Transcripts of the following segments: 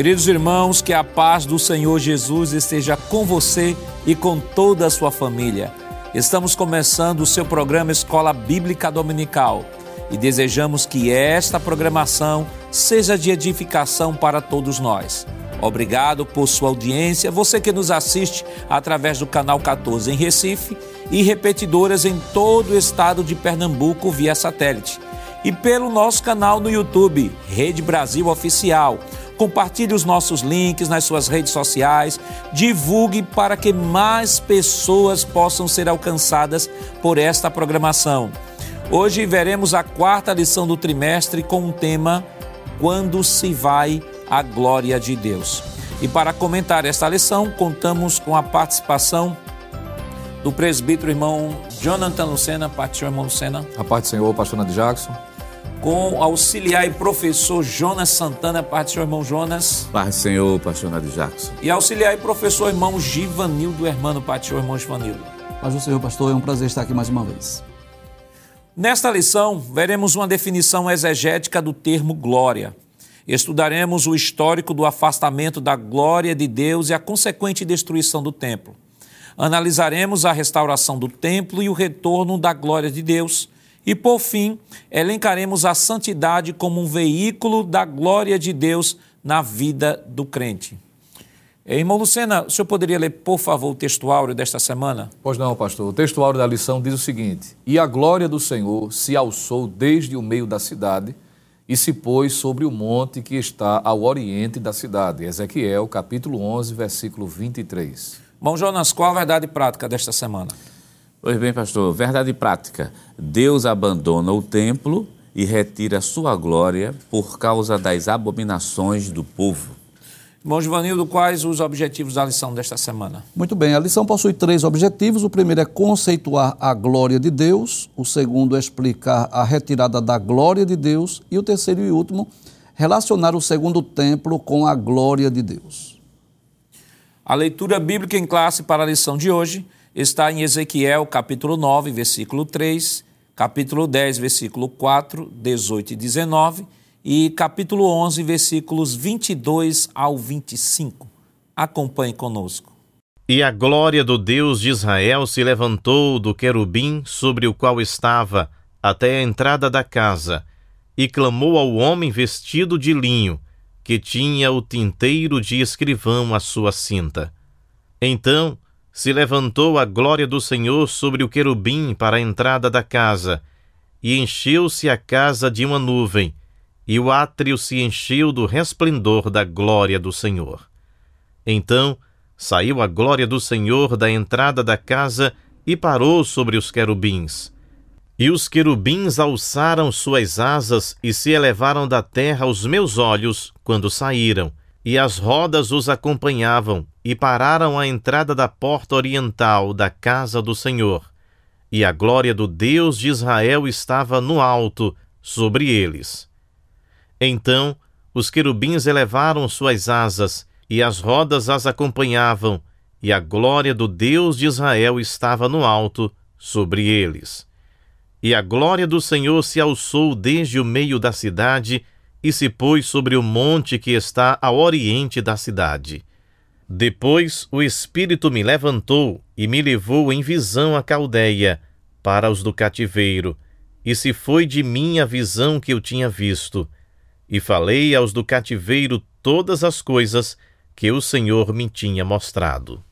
Queridos irmãos, que a paz do Senhor Jesus esteja com você e com toda a sua família. Estamos começando o seu programa Escola Bíblica Dominical e desejamos que esta programação seja de edificação para todos nós. Obrigado por sua audiência, você que nos assiste através do canal 14 em Recife e repetidoras em todo o estado de Pernambuco via satélite. E pelo nosso canal no YouTube, Rede Brasil Oficial. Compartilhe os nossos links nas suas redes sociais, divulgue para que mais pessoas possam ser alcançadas por esta programação. Hoje veremos a quarta lição do trimestre com o tema Quando se vai a glória de Deus. E para comentar esta lição, contamos com a participação do presbítero irmão Jonathan Lucena, parte irmão Lucena. A parte do Senhor, pastor Nando Jackson. Com o auxiliar e professor Jonas Santana, parte do seu irmão Jonas. Paz do Senhor, pastor Jackson. E auxiliar e professor irmão Givanildo Hermano, parte do seu irmão Givanildo. Paz do Senhor, pastor, é um prazer estar aqui mais uma vez. Nesta lição, veremos uma definição exegética do termo glória. Estudaremos o histórico do afastamento da glória de Deus e a consequente destruição do templo. Analisaremos a restauração do templo e o retorno da glória de Deus. E, por fim, elencaremos a santidade como um veículo da glória de Deus na vida do crente. Irmão Lucena, o senhor poderia ler, por favor, o texto áureo desta semana? Pois não, pastor. O texto áureo da lição diz o seguinte: E a glória do Senhor se alçou desde o meio da cidade e se pôs sobre o monte que está ao oriente da cidade. Ezequiel, capítulo 11, versículo 23. Bom, Jonas, qual a verdade prática desta semana? Pois bem, pastor, verdade prática. Deus abandona o templo e retira sua glória por causa das abominações do povo. Bom, Givanildo, quais os objetivos da lição desta semana? Muito bem, a lição possui três objetivos. O primeiro é conceituar a glória de Deus, o segundo é explicar a retirada da glória de Deus e o terceiro e último, relacionar o segundo templo com a glória de Deus. A leitura bíblica em classe para a lição de hoje está em Ezequiel, capítulo 9, versículo 3, capítulo 10, versículo 4, 18 e 19 e capítulo 11, versículos 22 ao 25. Acompanhe conosco. E a glória do Deus de Israel se levantou do querubim sobre o qual estava até a entrada da casa, e clamou ao homem vestido de linho, que tinha o tinteiro de escrivão à sua cinta. Então se levantou a glória do Senhor sobre o querubim para a entrada da casa, e encheu-se a casa de uma nuvem, e o átrio se encheu do resplendor da glória do Senhor. Então saiu a glória do Senhor da entrada da casa e parou sobre os querubins. E os querubins alçaram suas asas e se elevaram da terra aos meus olhos quando saíram, e as rodas os acompanhavam, e pararam à entrada da porta oriental da casa do Senhor. E a glória do Deus de Israel estava no alto sobre eles. Então os querubins elevaram suas asas, e as rodas as acompanhavam, e a glória do Deus de Israel estava no alto sobre eles. E a glória do Senhor se alçou desde o meio da cidade e se pôs sobre o monte que está ao oriente da cidade. Depois o Espírito me levantou e me levou em visão à Caldeia, para os do cativeiro, e se foi de mim a visão que eu tinha visto e falei aos do cativeiro todas as coisas que o Senhor me tinha mostrado.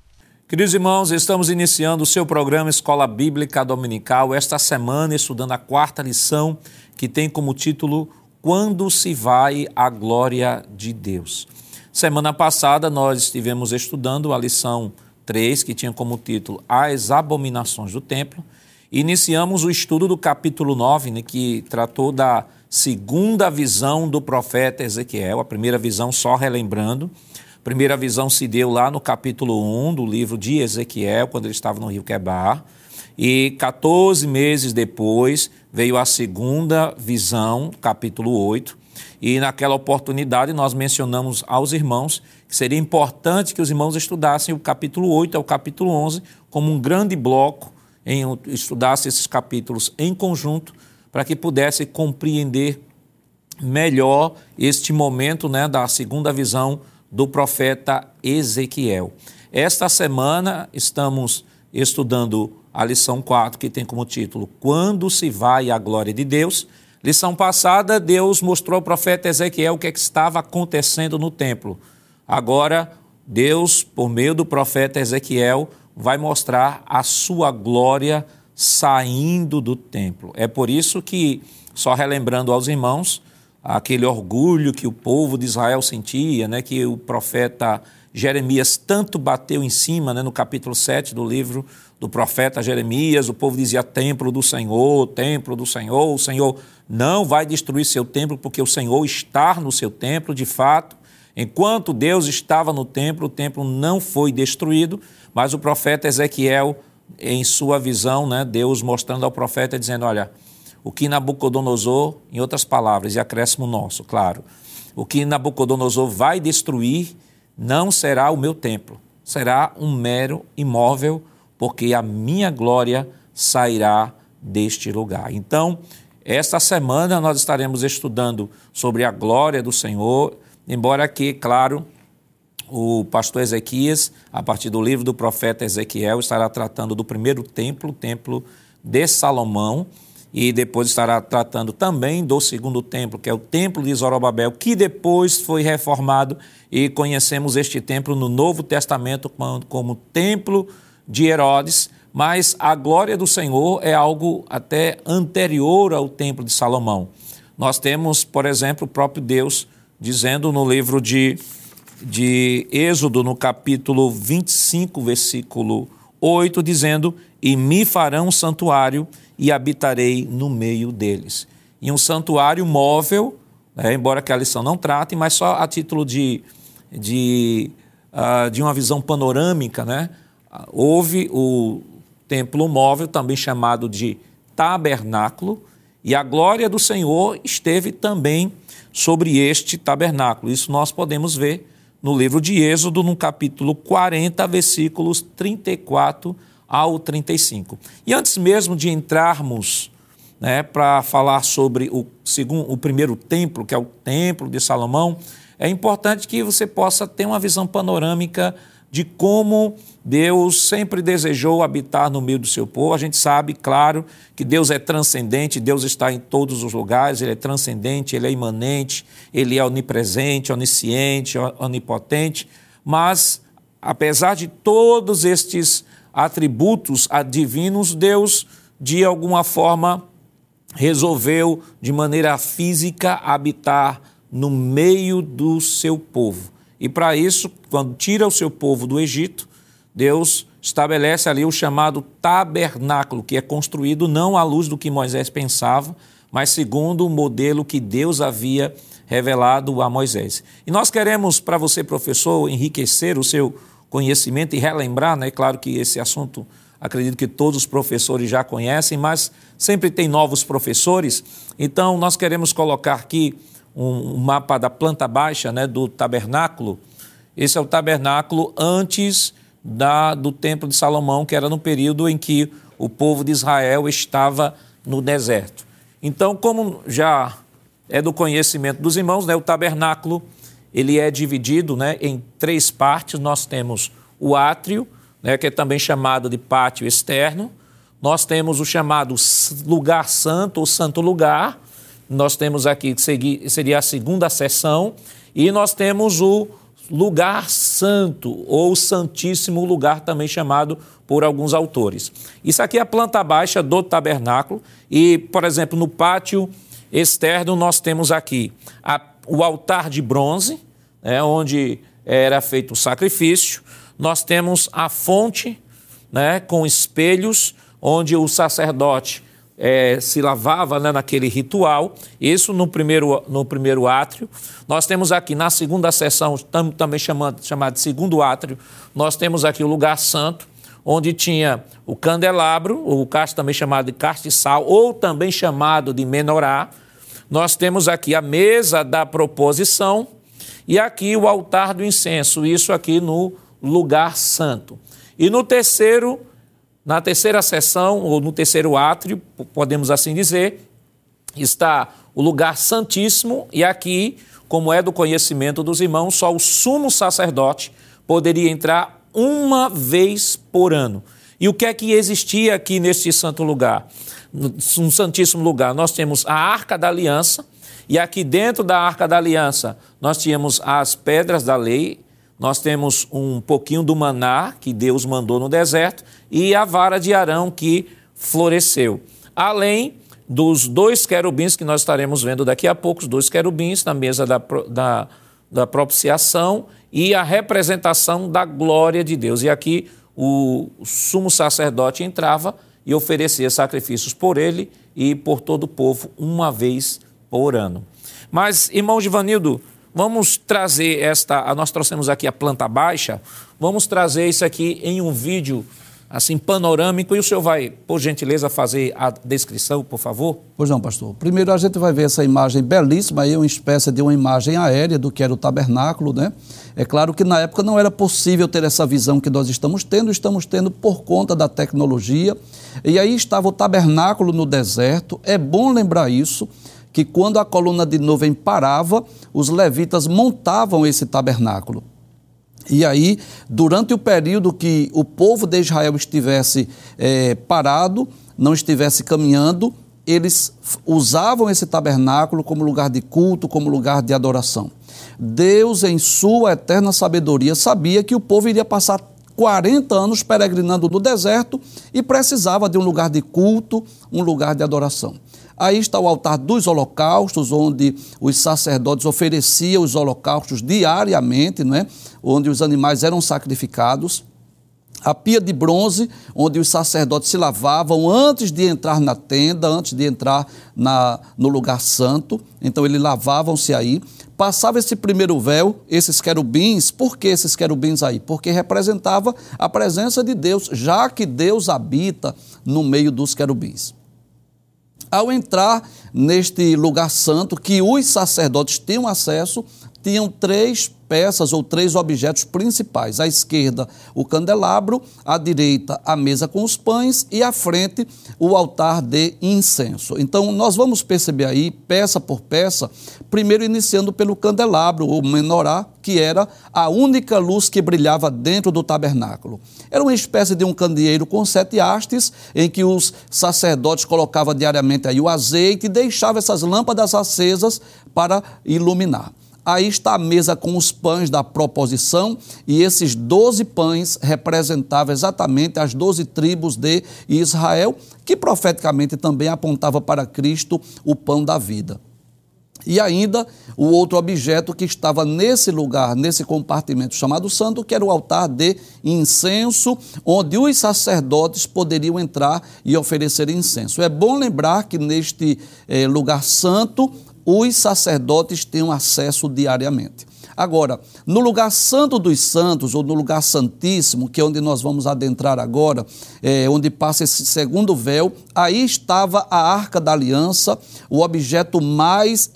Queridos irmãos, estamos iniciando o seu programa Escola Bíblica Dominical, esta semana estudando a quarta lição, que tem como título Quando se vai a glória de Deus. Semana passada nós estivemos estudando a lição 3, que tinha como título As Abominações do Templo. Iniciamos o estudo do capítulo 9, né, que tratou da segunda visão do profeta Ezequiel, a primeira visão, só relembrando, a primeira visão se deu lá no capítulo 1 do livro de Ezequiel, quando ele estava no rio Quebar, e 14 meses depois veio a segunda visão, capítulo 8, e naquela oportunidade nós mencionamos aos irmãos que seria importante que os irmãos estudassem o capítulo 8 ao capítulo 11 como um grande bloco, em estudassem esses capítulos em conjunto, para que pudesse compreender melhor este momento né, da segunda visão do profeta Ezequiel. Esta semana estamos estudando a lição 4, que tem como título Quando se vai a glória de Deus. Lição passada, Deus mostrou ao profeta Ezequiel o que, é que estava acontecendo no templo. Agora, Deus, por meio do profeta Ezequiel, vai mostrar a sua glória saindo do templo. É por isso que, só relembrando aos irmãos, aquele orgulho que o povo de Israel sentia, né, que o profeta Jeremias tanto bateu em cima, né, no capítulo 7 do livro do profeta Jeremias, o povo dizia templo do Senhor, templo do Senhor, o Senhor não vai destruir seu templo porque o Senhor está no seu templo, de fato. Enquanto Deus estava no templo, o templo não foi destruído, mas o profeta Ezequiel, em sua visão, né, Deus mostrando ao profeta, dizendo: Olha, o que Nabucodonosor, em outras palavras, e acréscimo nosso, claro, o que Nabucodonosor vai destruir não será o meu templo, será um mero imóvel, porque a minha glória sairá deste lugar. Então, esta semana nós estaremos estudando sobre a glória do Senhor, embora aqui, claro, o pastor Ezequias, a partir do livro do profeta Ezequiel, estará tratando do primeiro templo, o templo de Salomão, e depois estará tratando também do segundo templo, que é o templo de Zorobabel, que depois foi reformado e conhecemos este templo no Novo Testamento como, como templo de Herodes, mas a glória do Senhor é algo até anterior ao templo de Salomão. Nós temos, por exemplo, o próprio Deus dizendo no livro de, de Êxodo, no capítulo 25, versículo 8, dizendo: E me farão um santuário e habitarei no meio deles. E um santuário móvel, né, embora que a lição não trate, mas só a título de, de, uh, de uma visão panorâmica, né? Houve o templo móvel, também chamado de tabernáculo, e a glória do Senhor esteve também sobre este tabernáculo. Isso nós podemos ver no livro de Êxodo, no capítulo 40, versículos 34 ao 35. E antes mesmo de entrarmos né, para falar sobre o, segundo, o primeiro templo, que é o Templo de Salomão, é importante que você possa ter uma visão panorâmica de como Deus sempre desejou habitar no meio do seu povo. A gente sabe, claro, que Deus é transcendente, Deus está em todos os lugares, Ele é transcendente, Ele é imanente, Ele é onipresente, onisciente, onipotente, mas apesar de todos estes atributos divinos, Deus, de alguma forma, resolveu, de maneira física, habitar no meio do seu povo. E para isso, quando tira o seu povo do Egito, Deus estabelece ali o chamado tabernáculo, que é construído não à luz do que Moisés pensava, mas segundo o modelo que Deus havia revelado a Moisés. E nós queremos, para você, professor, enriquecer o seu conhecimento e relembrar, né? Claro que esse assunto acredito que todos os professores já conhecem, mas sempre tem novos professores. Então, nós queremos colocar aqui um, um mapa da planta baixa né, do tabernáculo. Esse é o tabernáculo antes da, do Templo de Salomão, que era no período em que o povo de Israel estava no deserto. Então, como já é do conhecimento dos irmãos, né, o tabernáculo ele é dividido né, em três partes. Nós temos o átrio, né, que é também chamado de pátio externo. Nós temos o chamado lugar santo ou santo lugar. Nós temos aqui que seria a segunda seção. E nós temos o lugar santo ou santíssimo lugar, também chamado por alguns autores. Isso aqui é a planta baixa do tabernáculo. E, por exemplo, no pátio externo, nós temos aqui a o altar de bronze, né, onde era feito o sacrifício. Nós temos a fonte né, com espelhos, onde o sacerdote é, se lavava né, naquele ritual, isso no primeiro, no primeiro átrio. Nós temos aqui na segunda sessão, tam, também chamado, chamado de segundo átrio, nós temos aqui o lugar santo, onde tinha o candelabro, o casto também chamado de castiçal, ou também chamado de menorá, nós temos aqui a mesa da proposição e aqui o altar do incenso, isso aqui no lugar santo. E no terceiro, na terceira sessão, ou no terceiro átrio, podemos assim dizer, está o lugar santíssimo e aqui como é do conhecimento dos irmãos, só o sumo sacerdote poderia entrar uma vez por ano. E o que é que existia aqui neste santo lugar? Um santíssimo lugar. Nós temos a Arca da Aliança, e aqui dentro da Arca da Aliança nós tínhamos as pedras da lei, nós temos um pouquinho do maná que Deus mandou no deserto e a vara de Arão que floresceu. Além dos dois querubins que nós estaremos vendo daqui a pouco, os dois querubins na mesa da, da, da propiciação e a representação da glória de Deus. E aqui o sumo sacerdote entrava e oferecia sacrifícios por ele e por todo o povo uma vez por ano. Mas, irmão Givanildo, vamos trazer esta. Nós trouxemos aqui a planta baixa, vamos trazer isso aqui em um vídeo assim panorâmico e o senhor vai, por gentileza, fazer a descrição, por favor? Pois não, pastor. Primeiro a gente vai ver essa imagem belíssima aí, uma espécie de uma imagem aérea do que era o tabernáculo, né? É claro que na época não era possível ter essa visão que nós estamos tendo, estamos tendo por conta da tecnologia. E aí estava o tabernáculo no deserto. É bom lembrar isso que quando a coluna de nuvem parava, os levitas montavam esse tabernáculo. E aí, durante o período que o povo de Israel estivesse é, parado, não estivesse caminhando, eles usavam esse tabernáculo como lugar de culto, como lugar de adoração. Deus, em sua eterna sabedoria, sabia que o povo iria passar 40 anos peregrinando no deserto e precisava de um lugar de culto, um lugar de adoração. Aí está o altar dos holocaustos, onde os sacerdotes ofereciam os holocaustos diariamente, não é? onde os animais eram sacrificados. A pia de bronze, onde os sacerdotes se lavavam antes de entrar na tenda, antes de entrar na, no lugar santo. Então, eles lavavam-se aí. Passava esse primeiro véu, esses querubins. Por que esses querubins aí? Porque representava a presença de Deus, já que Deus habita no meio dos querubins. Ao entrar neste lugar santo, que os sacerdotes tinham acesso, tinham três peças ou três objetos principais. À esquerda, o candelabro, à direita, a mesa com os pães e à frente, o altar de incenso. Então, nós vamos perceber aí, peça por peça, primeiro iniciando pelo candelabro, ou menorá, que era a única luz que brilhava dentro do tabernáculo. Era uma espécie de um candeeiro com sete hastes, em que os sacerdotes colocavam diariamente aí o azeite e deixavam essas lâmpadas acesas para iluminar. Aí está a mesa com os pães da proposição, e esses doze pães representavam exatamente as doze tribos de Israel, que profeticamente também apontava para Cristo o pão da vida. E ainda o outro objeto que estava nesse lugar, nesse compartimento chamado santo, que era o altar de incenso, onde os sacerdotes poderiam entrar e oferecer incenso. É bom lembrar que neste eh, lugar santo os sacerdotes têm acesso diariamente. Agora, no lugar santo dos santos, ou no lugar santíssimo, que é onde nós vamos adentrar agora, é, onde passa esse segundo véu, aí estava a arca da aliança, o objeto mais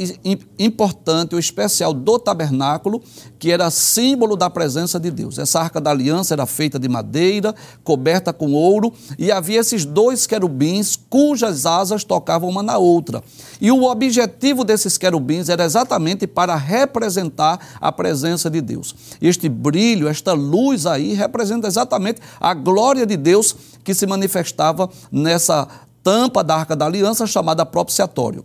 importante, o especial do tabernáculo, que era símbolo da presença de Deus. Essa arca da aliança era feita de madeira, coberta com ouro, e havia esses dois querubins cujas asas tocavam uma na outra. E o objetivo desses querubins era exatamente para representar a presença de Deus. Este brilho, esta luz aí, representa exatamente a glória de Deus que se manifestava nessa tampa da arca da aliança chamada propiciatório.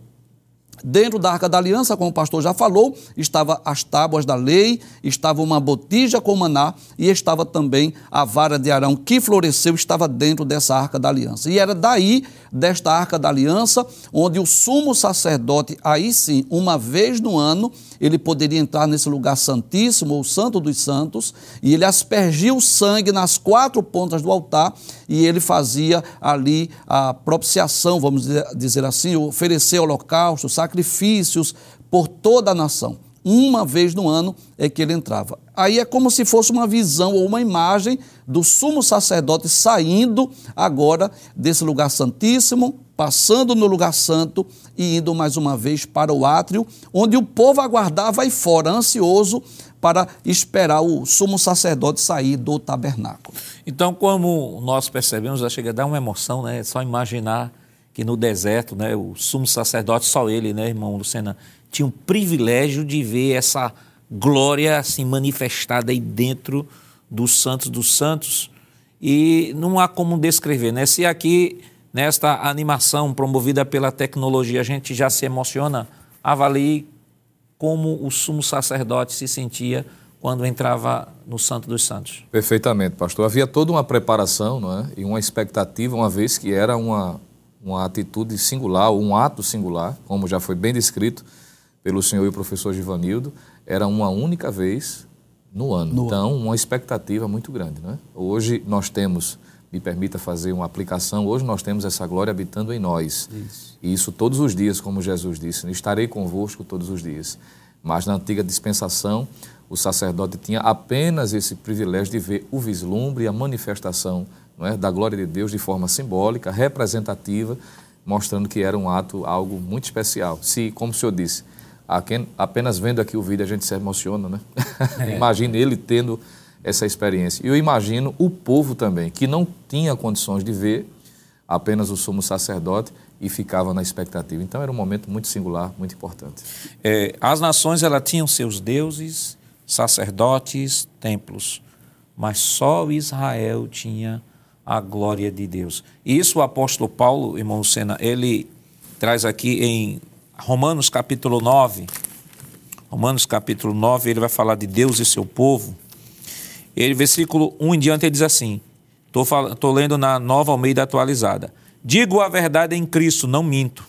Dentro da Arca da Aliança, como o pastor já falou, estava as tábuas da lei, estava uma botija com maná e estava também a vara de Arão que floresceu, estava dentro dessa Arca da Aliança. E era daí, desta Arca da Aliança, onde o sumo sacerdote, aí sim, uma vez no ano, ele poderia entrar nesse lugar santíssimo, ou santo dos santos, e ele aspergia o sangue nas quatro pontas do altar e ele fazia ali a propiciação, vamos dizer assim, oferecer holocausto, sacrifícios por toda a nação. Uma vez no ano é que ele entrava. Aí é como se fosse uma visão ou uma imagem do sumo sacerdote saindo agora desse lugar santíssimo, passando no lugar santo e indo mais uma vez para o átrio, onde o povo aguardava aí fora, ansioso para esperar o sumo sacerdote sair do tabernáculo. Então, como nós percebemos, já chega a dar uma emoção, né? Só imaginar que no deserto, né, o sumo sacerdote, só ele, né, irmão Lucena, tinham o privilégio de ver essa glória assim manifestada aí dentro dos santos dos santos. E não há como descrever, né? Se aqui nesta animação promovida pela tecnologia a gente já se emociona, avalie como o sumo sacerdote se sentia quando entrava no Santo dos Santos. Perfeitamente, pastor. Havia toda uma preparação não é? e uma expectativa, uma vez que era uma, uma atitude singular, um ato singular, como já foi bem descrito pelo senhor e o professor Givanildo, era uma única vez no ano. No então, ano. uma expectativa muito grande. Não é? Hoje nós temos, me permita fazer uma aplicação, hoje nós temos essa glória habitando em nós. Isso. E isso todos os dias, como Jesus disse, estarei convosco todos os dias. Mas na antiga dispensação, o sacerdote tinha apenas esse privilégio de ver o vislumbre e a manifestação é, da glória de Deus de forma simbólica, representativa, mostrando que era um ato, algo muito especial. Se, como o senhor disse, apenas vendo aqui o vídeo a gente se emociona, né? É. Imagine ele tendo essa experiência. E eu imagino o povo também, que não tinha condições de ver apenas o sumo sacerdote e ficava na expectativa. Então era um momento muito singular, muito importante. É, as nações ela tinham seus deuses, sacerdotes, templos, mas só Israel tinha a glória de Deus. Isso o apóstolo Paulo, irmão Lucena, ele traz aqui em Romanos capítulo 9. Romanos capítulo 9, ele vai falar de Deus e seu povo. Ele, versículo 1 em diante, ele diz assim: estou lendo na nova Almeida atualizada. Digo a verdade em Cristo, não minto.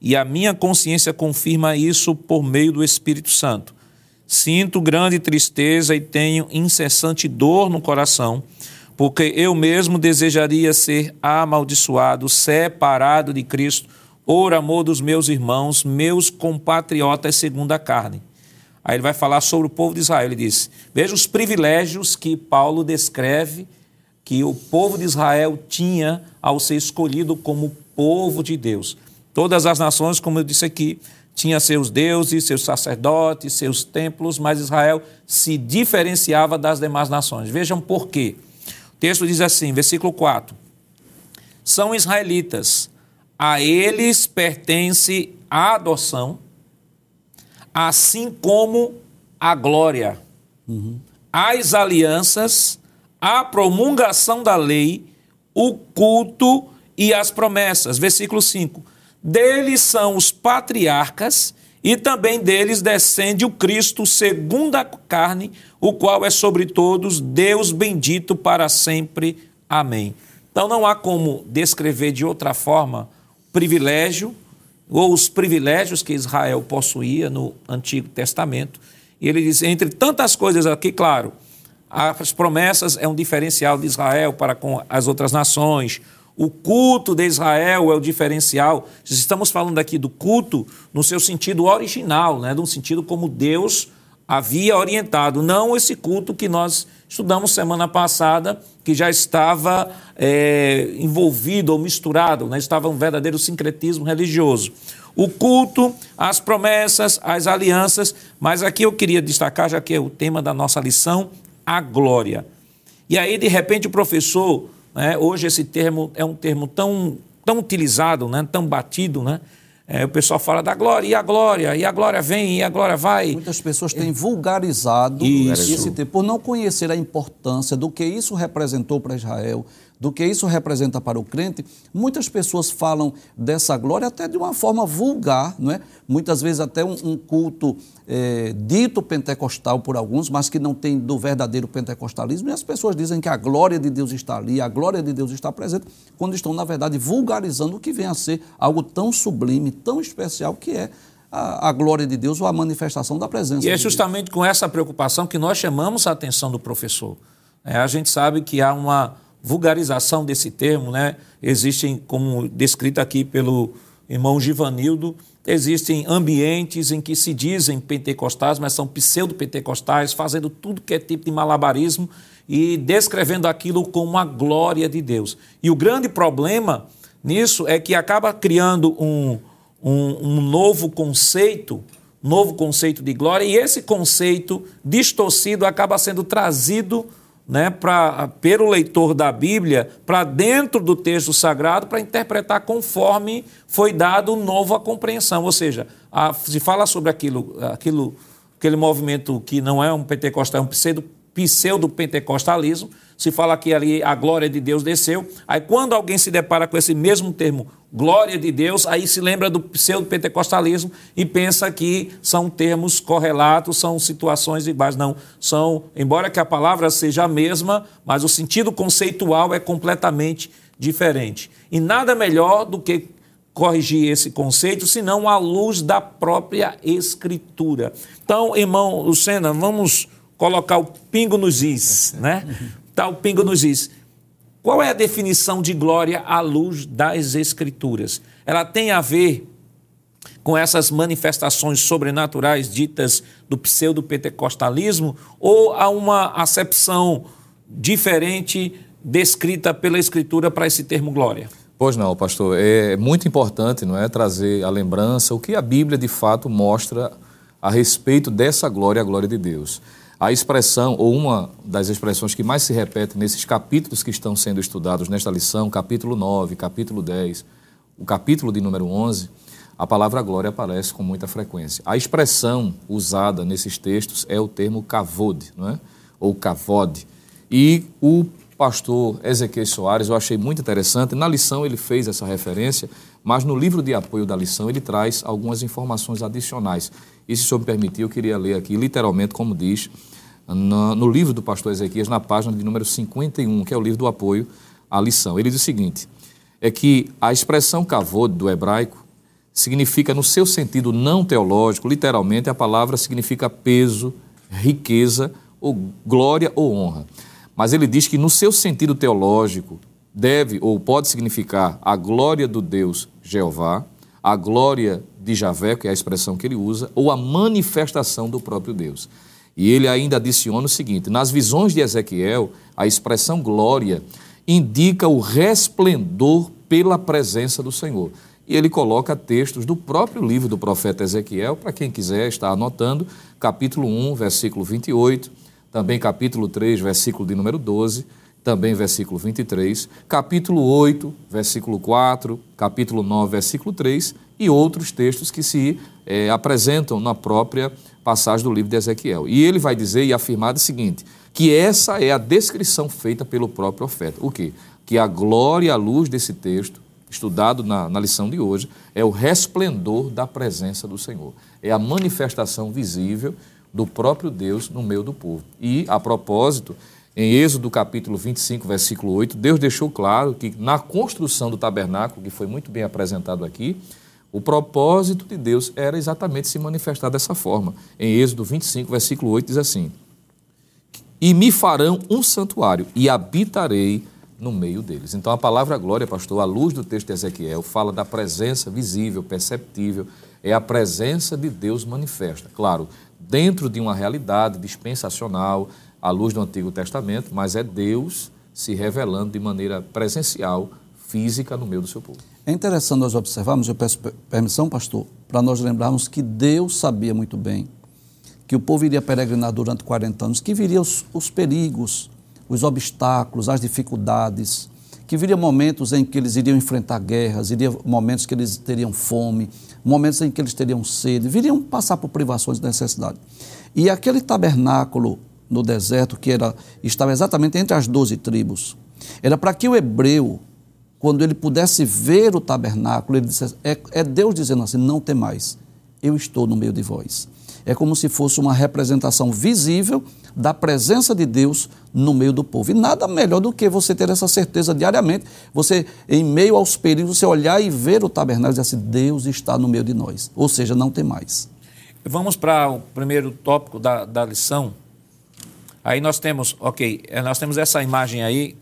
E a minha consciência confirma isso por meio do Espírito Santo. Sinto grande tristeza e tenho incessante dor no coração, porque eu mesmo desejaria ser amaldiçoado, separado de Cristo, por amor dos meus irmãos, meus compatriotas segundo a carne. Aí ele vai falar sobre o povo de Israel. Ele diz: Veja os privilégios que Paulo descreve que o povo de Israel tinha ao ser escolhido como povo de Deus. Todas as nações, como eu disse aqui, tinha seus deuses, seus sacerdotes, seus templos, mas Israel se diferenciava das demais nações. Vejam por quê. Texto diz assim, versículo 4: São israelitas, a eles pertence a adoção, assim como a glória, uhum. as alianças, a promulgação da lei, o culto e as promessas. Versículo 5 deles são os patriarcas, e também deles descende o Cristo segundo a carne, o qual é sobre todos Deus bendito para sempre. Amém. Então não há como descrever de outra forma privilégio ou os privilégios que Israel possuía no Antigo Testamento. E ele diz, entre tantas coisas aqui, claro, as promessas é um diferencial de Israel para com as outras nações, o culto de Israel é o diferencial. Estamos falando aqui do culto no seu sentido original, né? no sentido como Deus havia orientado, não esse culto que nós estudamos semana passada, que já estava é, envolvido ou misturado, né? estava um verdadeiro sincretismo religioso. O culto, as promessas, as alianças, mas aqui eu queria destacar, já que é o tema da nossa lição, a glória. E aí, de repente, o professor né? Hoje esse termo é um termo tão, tão utilizado, né? tão batido, né? É, o pessoal fala da glória, e a glória, e a glória vem, e a glória vai. Muitas pessoas têm vulgarizado isso. esse termo, por não conhecer a importância do que isso representou para Israel, do que isso representa para o crente, muitas pessoas falam dessa glória até de uma forma vulgar, não é? muitas vezes até um, um culto é, dito pentecostal por alguns, mas que não tem do verdadeiro pentecostalismo, e as pessoas dizem que a glória de Deus está ali, a glória de Deus está presente, quando estão, na verdade, vulgarizando o que vem a ser algo tão sublime, tão especial que é a, a, glória de Deus ou a manifestação da presença. E é justamente Deus. com essa preocupação que nós chamamos a atenção do professor. É, a gente sabe que há uma vulgarização desse termo, né? Existem, como descrito aqui pelo irmão Givanildo, existem ambientes em que se dizem pentecostais, mas são pseudo-pentecostais, fazendo tudo que é tipo de malabarismo e descrevendo aquilo como a glória de Deus. E o grande problema nisso é que acaba criando um, um, um novo conceito, novo conceito de glória, e esse conceito distorcido acaba sendo trazido né, pra, pelo leitor da Bíblia para dentro do texto sagrado para interpretar conforme foi dado novo a compreensão. Ou seja, a, se fala sobre aquilo, aquilo, aquele movimento que não é um pentecostal, é um pseudo, pseudo-pentecostalismo, se fala que ali a glória de Deus desceu. Aí quando alguém se depara com esse mesmo termo, glória de Deus, aí se lembra do pseudo-pentecostalismo e pensa que são termos correlatos, são situações iguais. Não, são, embora que a palavra seja a mesma, mas o sentido conceitual é completamente diferente. E nada melhor do que corrigir esse conceito, senão à luz da própria Escritura. Então, irmão Lucena, vamos colocar o pingo nos is, né? Tá, o pingo nos is. Qual é a definição de glória à luz das Escrituras? Ela tem a ver com essas manifestações sobrenaturais ditas do pseudo-pentecostalismo ou há uma acepção diferente descrita pela Escritura para esse termo glória? Pois não, pastor. É muito importante, não é, trazer a lembrança o que a Bíblia de fato mostra a respeito dessa glória, a glória de Deus. A expressão, ou uma das expressões que mais se repete nesses capítulos que estão sendo estudados nesta lição, capítulo 9, capítulo 10, o capítulo de número 11, a palavra glória aparece com muita frequência. A expressão usada nesses textos é o termo kavod, não é? ou kavod. E o pastor Ezequiel Soares, eu achei muito interessante. Na lição ele fez essa referência, mas no livro de apoio da lição ele traz algumas informações adicionais. E se o senhor me permitir, eu queria ler aqui literalmente como diz no, no livro do pastor Ezequias, na página de número 51, que é o livro do apoio à lição. Ele diz o seguinte: é que a expressão kavod do hebraico significa, no seu sentido não teológico, literalmente, a palavra significa peso, riqueza, ou glória ou honra. Mas ele diz que, no seu sentido teológico, deve ou pode significar a glória do Deus Jeová, a glória de Javé, que é a expressão que ele usa, ou a manifestação do próprio Deus. E ele ainda adiciona o seguinte: nas visões de Ezequiel, a expressão glória indica o resplendor pela presença do Senhor. E ele coloca textos do próprio livro do profeta Ezequiel, para quem quiser estar anotando, capítulo 1, versículo 28, também capítulo 3, versículo de número 12, também versículo 23, capítulo 8, versículo 4, capítulo 9, versículo 3 e outros textos que se é, apresentam na própria passagem do livro de Ezequiel. E ele vai dizer e afirmar o seguinte, que essa é a descrição feita pelo próprio profeta. O quê? Que a glória e a luz desse texto, estudado na, na lição de hoje, é o resplendor da presença do Senhor. É a manifestação visível do próprio Deus no meio do povo. E, a propósito, em Êxodo capítulo 25, versículo 8, Deus deixou claro que na construção do tabernáculo, que foi muito bem apresentado aqui, o propósito de Deus era exatamente se manifestar dessa forma. Em Êxodo 25, versículo 8, diz assim: E me farão um santuário, e habitarei no meio deles. Então a palavra glória, pastor, à luz do texto de Ezequiel, fala da presença visível, perceptível, é a presença de Deus manifesta. Claro, dentro de uma realidade dispensacional, à luz do Antigo Testamento, mas é Deus se revelando de maneira presencial, física, no meio do seu povo. É interessante nós observarmos, eu peço permissão, pastor, para nós lembrarmos que Deus sabia muito bem que o povo iria peregrinar durante 40 anos, que viriam os, os perigos, os obstáculos, as dificuldades, que viriam momentos em que eles iriam enfrentar guerras, iriam momentos que eles teriam fome, momentos em que eles teriam sede, viriam passar por privações de necessidade. E aquele tabernáculo no deserto, que era, estava exatamente entre as doze tribos. Era para que o hebreu, quando ele pudesse ver o tabernáculo, ele dissesse, é, é Deus dizendo assim, não tem mais, eu estou no meio de vós. É como se fosse uma representação visível da presença de Deus no meio do povo. E nada melhor do que você ter essa certeza diariamente, você, em meio aos perigos, você olhar e ver o tabernáculo e dizer assim, Deus está no meio de nós. Ou seja, não tem mais. Vamos para o primeiro tópico da, da lição, Aí nós temos, ok, é, nós temos essa imagem aí.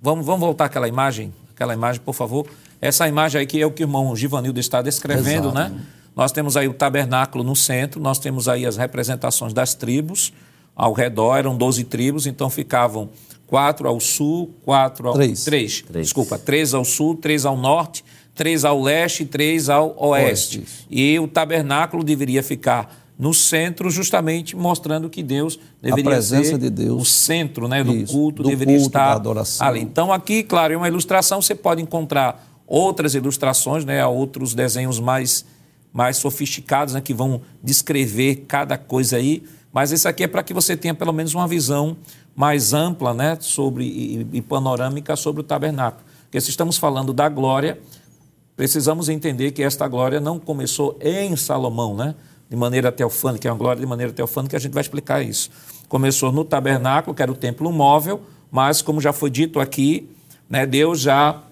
Vamos, vamos voltar àquela imagem, aquela imagem, por favor. Essa imagem aí que é o que o irmão Givanildo está descrevendo, Exato. né? Nós temos aí o tabernáculo no centro, nós temos aí as representações das tribos ao redor, eram 12 tribos, então ficavam quatro ao sul, quatro ao. Três. Três, três. desculpa, três ao sul, três ao norte, três ao leste e três ao oeste. oeste. E o tabernáculo deveria ficar no centro, justamente mostrando que Deus deveria a presença ser de Deus, o centro né, do isso, culto, do deveria culto, estar da adoração. ali. Então, aqui, claro, é uma ilustração, você pode encontrar outras ilustrações, né, outros desenhos mais, mais sofisticados, né, que vão descrever cada coisa aí, mas esse aqui é para que você tenha pelo menos uma visão mais ampla né, sobre, e, e panorâmica sobre o tabernáculo. Porque se estamos falando da glória, precisamos entender que esta glória não começou em Salomão, né? De maneira teofânica, é uma glória de maneira teofânica, a gente vai explicar isso. Começou no tabernáculo, que era o templo móvel, mas, como já foi dito aqui, né, Deus já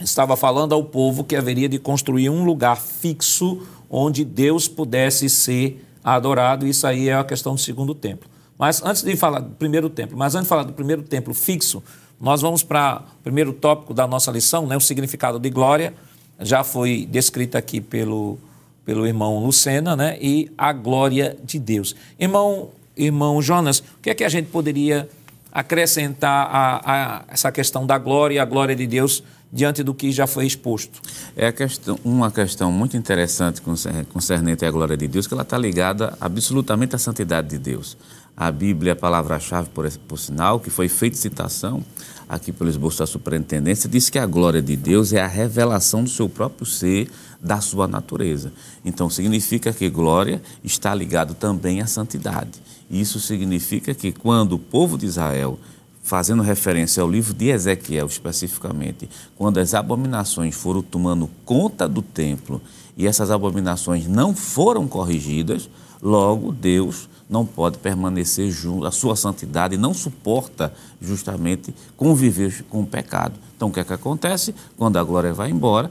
estava falando ao povo que haveria de construir um lugar fixo onde Deus pudesse ser adorado. Isso aí é a questão do segundo templo. Mas antes de falar do primeiro templo, mas antes de falar do primeiro templo fixo, nós vamos para o primeiro tópico da nossa lição, né, o significado de glória. Já foi descrito aqui pelo pelo irmão Lucena, né? E a glória de Deus. Irmão, irmão Jonas, o que é que a gente poderia acrescentar a, a essa questão da glória e a glória de Deus diante do que já foi exposto? É questão, uma questão muito interessante concernente à glória de Deus, que ela está ligada absolutamente à santidade de Deus. A Bíblia, a palavra-chave, por, por sinal, que foi feita citação aqui pelo esboço da superintendência, diz que a glória de Deus é a revelação do seu próprio ser, da sua natureza. Então, significa que glória está ligado também à santidade. Isso significa que quando o povo de Israel, fazendo referência ao livro de Ezequiel especificamente, quando as abominações foram tomando conta do templo e essas abominações não foram corrigidas, logo Deus não pode permanecer junto, a sua santidade não suporta justamente conviver com o pecado. Então o que é que acontece? Quando a glória vai embora,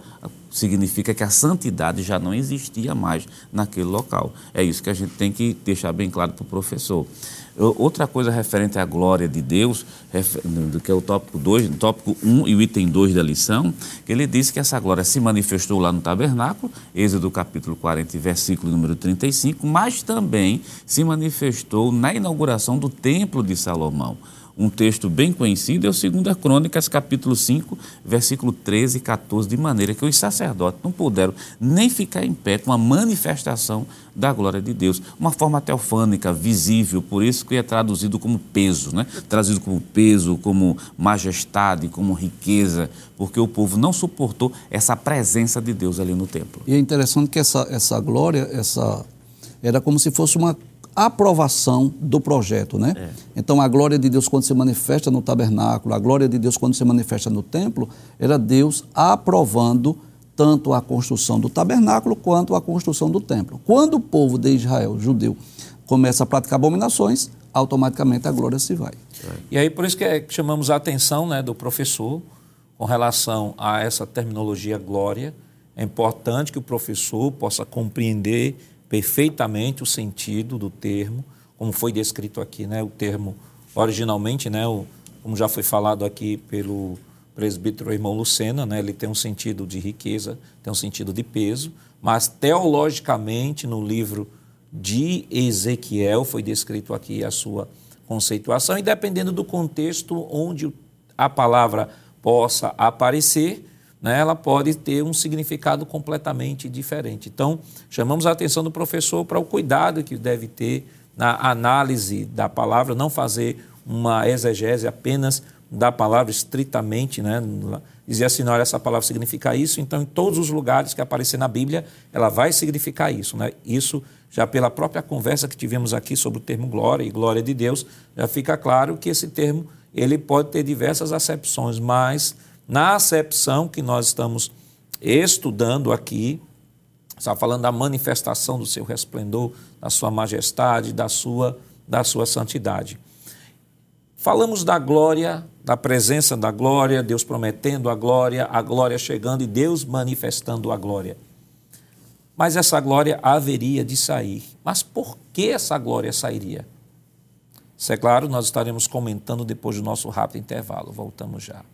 significa que a santidade já não existia mais naquele local. É isso que a gente tem que deixar bem claro para o professor. Outra coisa referente à glória de Deus, que é o tópico 2, o tópico 1 um e o item 2 da lição, que ele diz que essa glória se manifestou lá no tabernáculo, Êxodo capítulo 40, versículo número 35, mas também se manifestou na inauguração do templo de Salomão. Um texto bem conhecido é o 2 Crônicas, capítulo 5, versículo 13 e 14, de maneira que os sacerdotes não puderam nem ficar em pé com a manifestação da glória de Deus. Uma forma teofânica, visível, por isso que é traduzido como peso, né? traduzido como peso, como majestade, como riqueza, porque o povo não suportou essa presença de Deus ali no templo. E é interessante que essa, essa glória, essa era como se fosse uma aprovação do projeto, né? É. Então a glória de Deus quando se manifesta no tabernáculo, a glória de Deus quando se manifesta no templo, era Deus aprovando tanto a construção do tabernáculo quanto a construção do templo. Quando o povo de Israel, judeu, começa a praticar abominações, automaticamente a glória se vai. E aí por isso que, é, que chamamos a atenção né, do professor com relação a essa terminologia glória. É importante que o professor possa compreender perfeitamente o sentido do termo, como foi descrito aqui, né? O termo originalmente, né? O, como já foi falado aqui pelo presbítero irmão Lucena, né? Ele tem um sentido de riqueza, tem um sentido de peso, mas teologicamente no livro de Ezequiel foi descrito aqui a sua conceituação e dependendo do contexto onde a palavra possa aparecer, né, ela pode ter um significado completamente diferente. Então, chamamos a atenção do professor para o cuidado que deve ter na análise da palavra, não fazer uma exegese apenas da palavra estritamente, né? dizer assim, olha, essa palavra significa isso, então em todos os lugares que aparecer na Bíblia, ela vai significar isso. Né? Isso, já pela própria conversa que tivemos aqui sobre o termo glória e glória de Deus, já fica claro que esse termo ele pode ter diversas acepções, mas na acepção que nós estamos estudando aqui, está falando da manifestação do seu resplendor, da sua majestade, da sua, da sua santidade. Falamos da glória, da presença da glória, Deus prometendo a glória, a glória chegando e Deus manifestando a glória. Mas essa glória haveria de sair. Mas por que essa glória sairia? Isso é claro, nós estaremos comentando depois do nosso rápido intervalo. Voltamos já.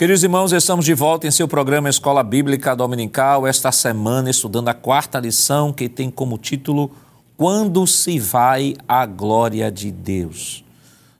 Queridos irmãos, estamos de volta em seu programa Escola Bíblica Dominical, esta semana estudando a quarta lição que tem como título Quando se vai a glória de Deus.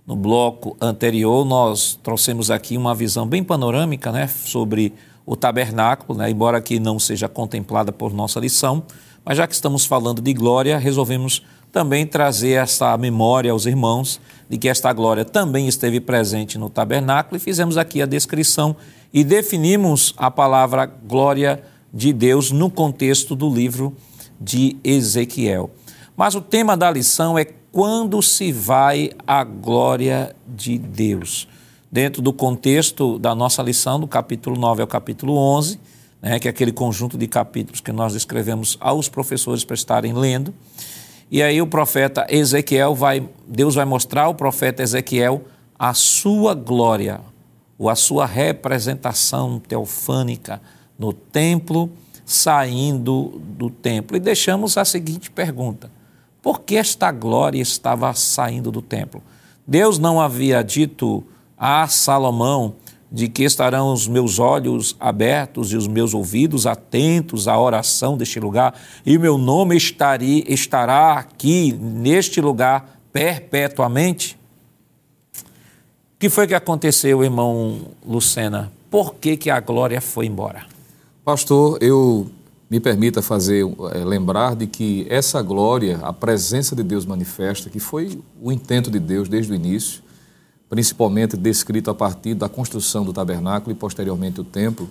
No bloco anterior, nós trouxemos aqui uma visão bem panorâmica né, sobre o tabernáculo, né, embora aqui não seja contemplada por nossa lição, mas já que estamos falando de glória, resolvemos também trazer essa memória aos irmãos de que esta glória também esteve presente no tabernáculo e fizemos aqui a descrição e definimos a palavra glória de Deus no contexto do livro de Ezequiel. Mas o tema da lição é quando se vai a glória de Deus. Dentro do contexto da nossa lição, do capítulo 9 ao capítulo 11, né, que é aquele conjunto de capítulos que nós escrevemos aos professores para estarem lendo. E aí o profeta Ezequiel vai, Deus vai mostrar ao profeta Ezequiel a sua glória, ou a sua representação teofânica no templo, saindo do templo. E deixamos a seguinte pergunta: por que esta glória estava saindo do templo? Deus não havia dito a Salomão de que estarão os meus olhos abertos e os meus ouvidos atentos à oração deste lugar, e o meu nome estaria, estará aqui, neste lugar, perpetuamente? O que foi que aconteceu, irmão Lucena? Por que, que a glória foi embora? Pastor, eu me permita fazer é, lembrar de que essa glória, a presença de Deus manifesta, que foi o intento de Deus desde o início, principalmente descrito a partir da construção do tabernáculo e posteriormente o templo,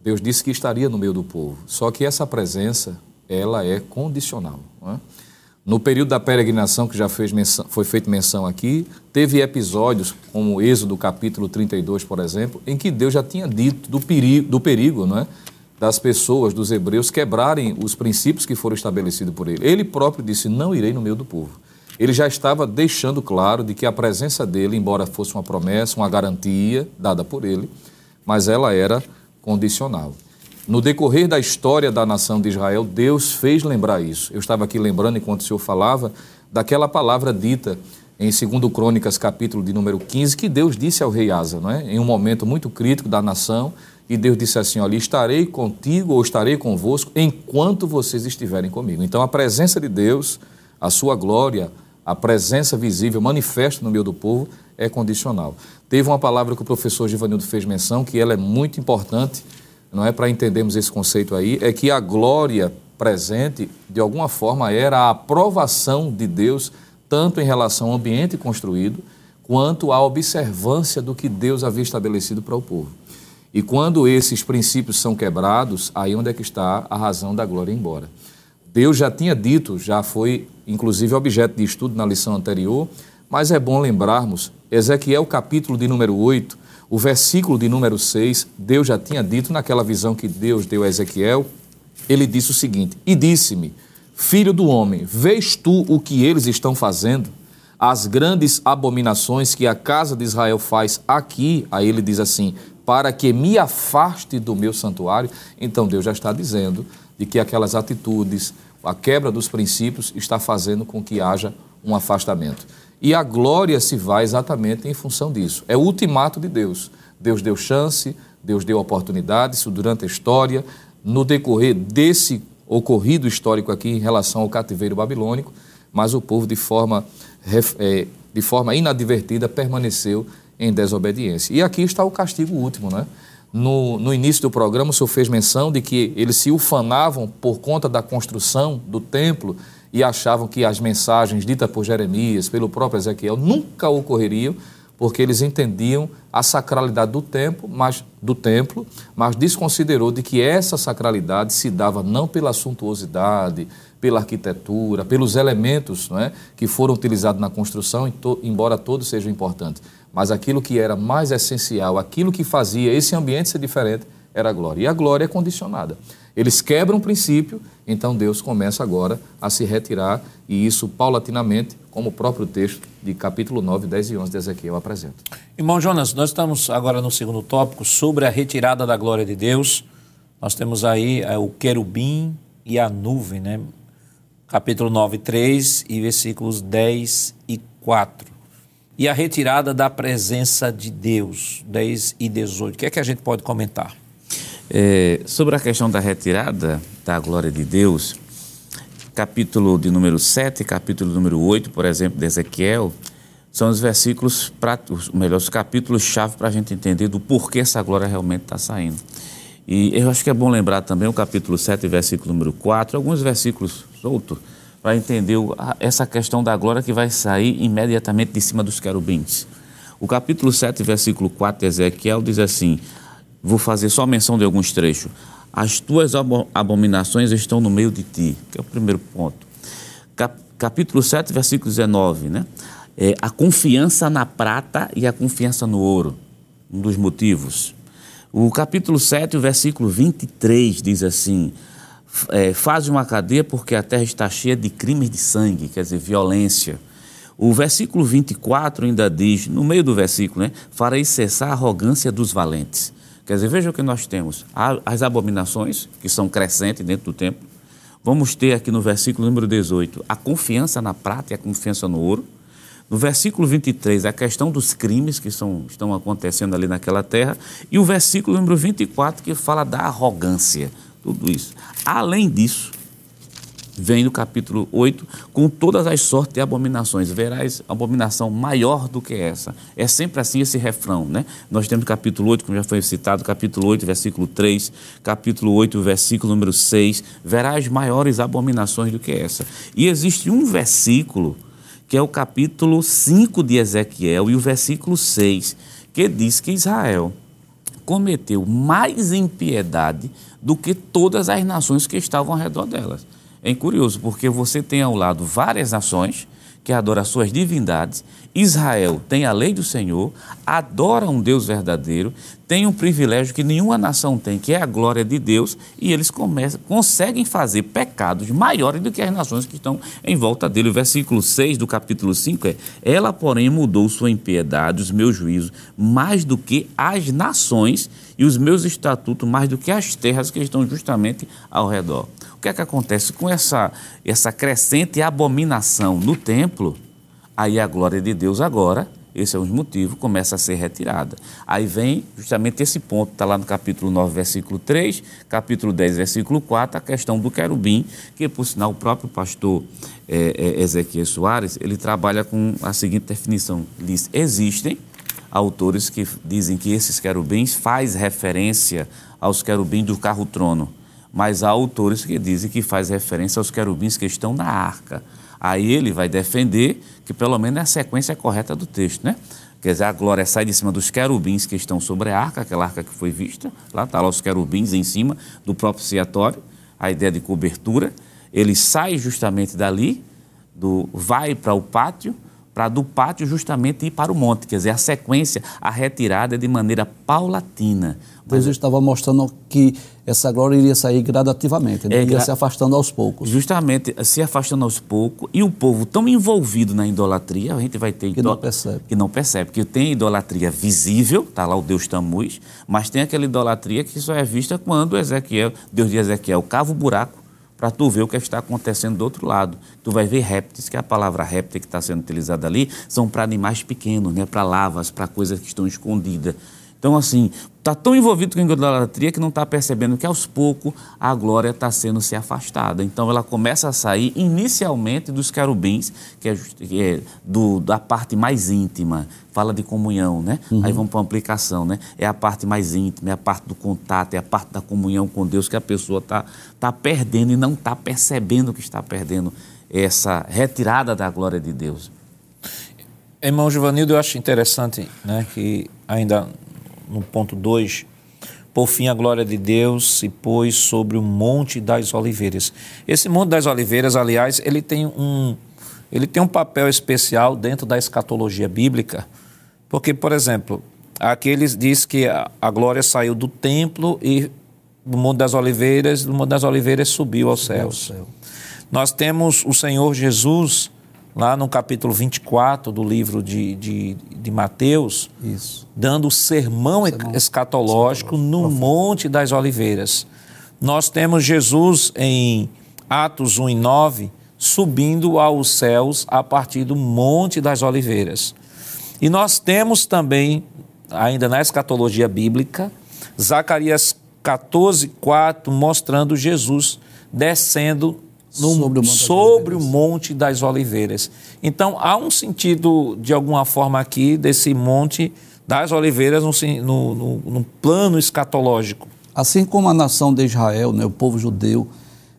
Deus disse que estaria no meio do povo. Só que essa presença, ela é condicional. É? No período da peregrinação, que já menção, foi feita menção aqui, teve episódios, como o Êxodo capítulo 32, por exemplo, em que Deus já tinha dito do perigo, do perigo não é? das pessoas, dos hebreus, quebrarem os princípios que foram estabelecidos por ele. Ele próprio disse: Não irei no meio do povo. Ele já estava deixando claro de que a presença dele, embora fosse uma promessa, uma garantia dada por ele, mas ela era condicional. No decorrer da história da nação de Israel, Deus fez lembrar isso. Eu estava aqui lembrando, enquanto o senhor falava, daquela palavra dita em 2 Crônicas, capítulo de número 15, que Deus disse ao rei Asa, não é? em um momento muito crítico da nação, e Deus disse assim: Olha, estarei contigo ou estarei convosco enquanto vocês estiverem comigo. Então, a presença de Deus, a sua glória, a presença visível, manifesta no meio do povo, é condicional. Teve uma palavra que o professor Givanildo fez menção, que ela é muito importante, não é para entendermos esse conceito aí, é que a glória presente, de alguma forma, era a aprovação de Deus, tanto em relação ao ambiente construído, quanto à observância do que Deus havia estabelecido para o povo. E quando esses princípios são quebrados, aí onde é que está a razão da glória embora. Deus já tinha dito, já foi inclusive objeto de estudo na lição anterior, mas é bom lembrarmos, Ezequiel capítulo de número 8, o versículo de número 6, Deus já tinha dito naquela visão que Deus deu a Ezequiel, ele disse o seguinte: E disse-me, filho do homem, vês tu o que eles estão fazendo? As grandes abominações que a casa de Israel faz aqui, aí ele diz assim: para que me afaste do meu santuário. Então Deus já está dizendo de que aquelas atitudes, a quebra dos princípios, está fazendo com que haja um afastamento. E a glória se vai exatamente em função disso. É o ultimato de Deus. Deus deu chance, Deus deu oportunidade, isso durante a história, no decorrer desse ocorrido histórico aqui em relação ao cativeiro babilônico, mas o povo, de forma, é, de forma inadvertida, permaneceu em desobediência. E aqui está o castigo último, né? No, no início do programa, o senhor fez menção de que eles se ufanavam por conta da construção do templo e achavam que as mensagens ditas por Jeremias, pelo próprio Ezequiel, nunca ocorreriam, porque eles entendiam a sacralidade do templo, mas do templo, mas desconsiderou de que essa sacralidade se dava não pela suntuosidade, pela arquitetura, pelos elementos não é, que foram utilizados na construção, embora todos sejam importantes, mas aquilo que era mais essencial, aquilo que fazia esse ambiente ser diferente, era a glória. E a glória é condicionada. Eles quebram o princípio, então Deus começa agora a se retirar, e isso paulatinamente, como o próprio texto de capítulo 9, 10 e 11 de Ezequiel apresenta. Irmão Jonas, nós estamos agora no segundo tópico sobre a retirada da glória de Deus. Nós temos aí é, o querubim e a nuvem, né? Capítulo 9, 3 e versículos 10 e 4 e a retirada da presença de Deus, 10 e 18. O que é que a gente pode comentar? É, sobre a questão da retirada da glória de Deus, capítulo de número 7, capítulo número 8, por exemplo, de Ezequiel, são os versículos, pra, os, melhor, os capítulos-chave para a gente entender do porquê essa glória realmente está saindo. E eu acho que é bom lembrar também o capítulo 7, versículo número 4, alguns versículos soltos, para entender essa questão da glória que vai sair imediatamente de cima dos querubins. O capítulo 7, versículo 4 de Ezequiel diz assim: vou fazer só menção de alguns trechos. As tuas abominações estão no meio de ti, que é o primeiro ponto. Cap capítulo 7, versículo 19, né? É, a confiança na prata e a confiança no ouro, um dos motivos. O capítulo 7, o versículo 23 diz assim: é, Faz uma cadeia porque a terra está cheia de crimes de sangue, quer dizer, violência. O versículo 24 ainda diz, no meio do versículo, né? Farei cessar a arrogância dos valentes. Quer dizer, veja o que nós temos: as abominações, que são crescentes dentro do templo. Vamos ter aqui no versículo número 18 a confiança na prata e a confiança no ouro. No versículo 23, a questão dos crimes que são, estão acontecendo ali naquela terra. E o versículo número 24, que fala da arrogância. Tudo isso. Além disso, vem no capítulo 8, com todas as sortes de abominações. Verás abominação maior do que essa. É sempre assim esse refrão, né? Nós temos capítulo 8, como já foi citado, capítulo 8, versículo 3, capítulo 8, versículo número 6. Verás maiores abominações do que essa. E existe um versículo que é o capítulo 5 de Ezequiel e o versículo 6, que diz que Israel cometeu mais impiedade do que todas as nações que estavam ao redor delas. É curioso, porque você tem ao lado várias nações que adoram suas divindades. Israel tem a lei do Senhor, adora um Deus verdadeiro, tem um privilégio que nenhuma nação tem, que é a glória de Deus, e eles começam, conseguem fazer pecados maiores do que as nações que estão em volta dele. O versículo 6 do capítulo 5 é: Ela, porém, mudou sua impiedade, os meus juízos, mais do que as nações, e os meus estatutos, mais do que as terras que estão justamente ao redor. O que é que acontece com essa, essa crescente abominação no templo? Aí a glória de Deus agora, esse é um motivo, começa a ser retirada. Aí vem justamente esse ponto, está lá no capítulo 9, versículo 3, capítulo 10, versículo 4, a questão do querubim, que por sinal o próprio pastor é, é, Ezequiel Soares, ele trabalha com a seguinte definição, diz, existem autores que dizem que esses querubins faz referência aos querubins do carro-trono, mas há autores que dizem que faz referência aos querubins que estão na arca. Aí ele vai defender que pelo menos é a sequência correta do texto, né? Quer dizer, a glória sai de cima dos querubins que estão sobre a arca, aquela arca que foi vista, lá está lá os querubins em cima do próprio ciatório, a ideia de cobertura. Ele sai justamente dali, do, vai para o pátio, para do pátio justamente ir para o monte. Quer dizer, a sequência, a retirada é de maneira paulatina. Deus estava mostrando que essa glória iria sair gradativamente, né? é, iria se afastando aos poucos. Justamente, se afastando aos poucos, e o povo tão envolvido na idolatria, a gente vai ter... Que não percebe. Que não percebe, porque tem idolatria visível, está lá o Deus Tamuz, mas tem aquela idolatria que só é vista quando Ezequiel, Deus de Ezequiel, cava o buraco para tu ver o que está acontecendo do outro lado. Tu vai ver répteis, que a palavra réptil que está sendo utilizada ali são para animais pequenos, né? para lavas, para coisas que estão escondidas. Então, assim, está tão envolvido com a idolatria que não está percebendo que aos poucos a glória está sendo se afastada. Então, ela começa a sair inicialmente dos querubins, que é, que é do, da parte mais íntima, fala de comunhão, né? Uhum. Aí vamos para a aplicação, né? É a parte mais íntima, é a parte do contato, é a parte da comunhão com Deus que a pessoa está tá perdendo e não está percebendo que está perdendo essa retirada da glória de Deus. Irmão Givanildo, eu acho interessante né, que ainda no ponto 2, por fim a glória de Deus se pôs sobre o Monte das Oliveiras. Esse Monte das Oliveiras, aliás, ele tem um, ele tem um papel especial dentro da escatologia bíblica, porque, por exemplo, aqueles diz que a, a glória saiu do templo e do Monte das Oliveiras, do Monte das Oliveiras subiu aos céus. Céu. Nós temos o Senhor Jesus lá no capítulo 24 do livro de, de, de Mateus, Isso. dando o sermão, sermão escatológico no Monte das Oliveiras. Nós temos Jesus em Atos 1 e 9 subindo aos céus a partir do Monte das Oliveiras. E nós temos também, ainda na escatologia bíblica, Zacarias 14, 4, mostrando Jesus descendo no, sobre, o monte, sobre o monte das Oliveiras. Então, há um sentido, de alguma forma, aqui desse Monte das Oliveiras no, no, no, no plano escatológico. Assim como a nação de Israel, né, o povo judeu,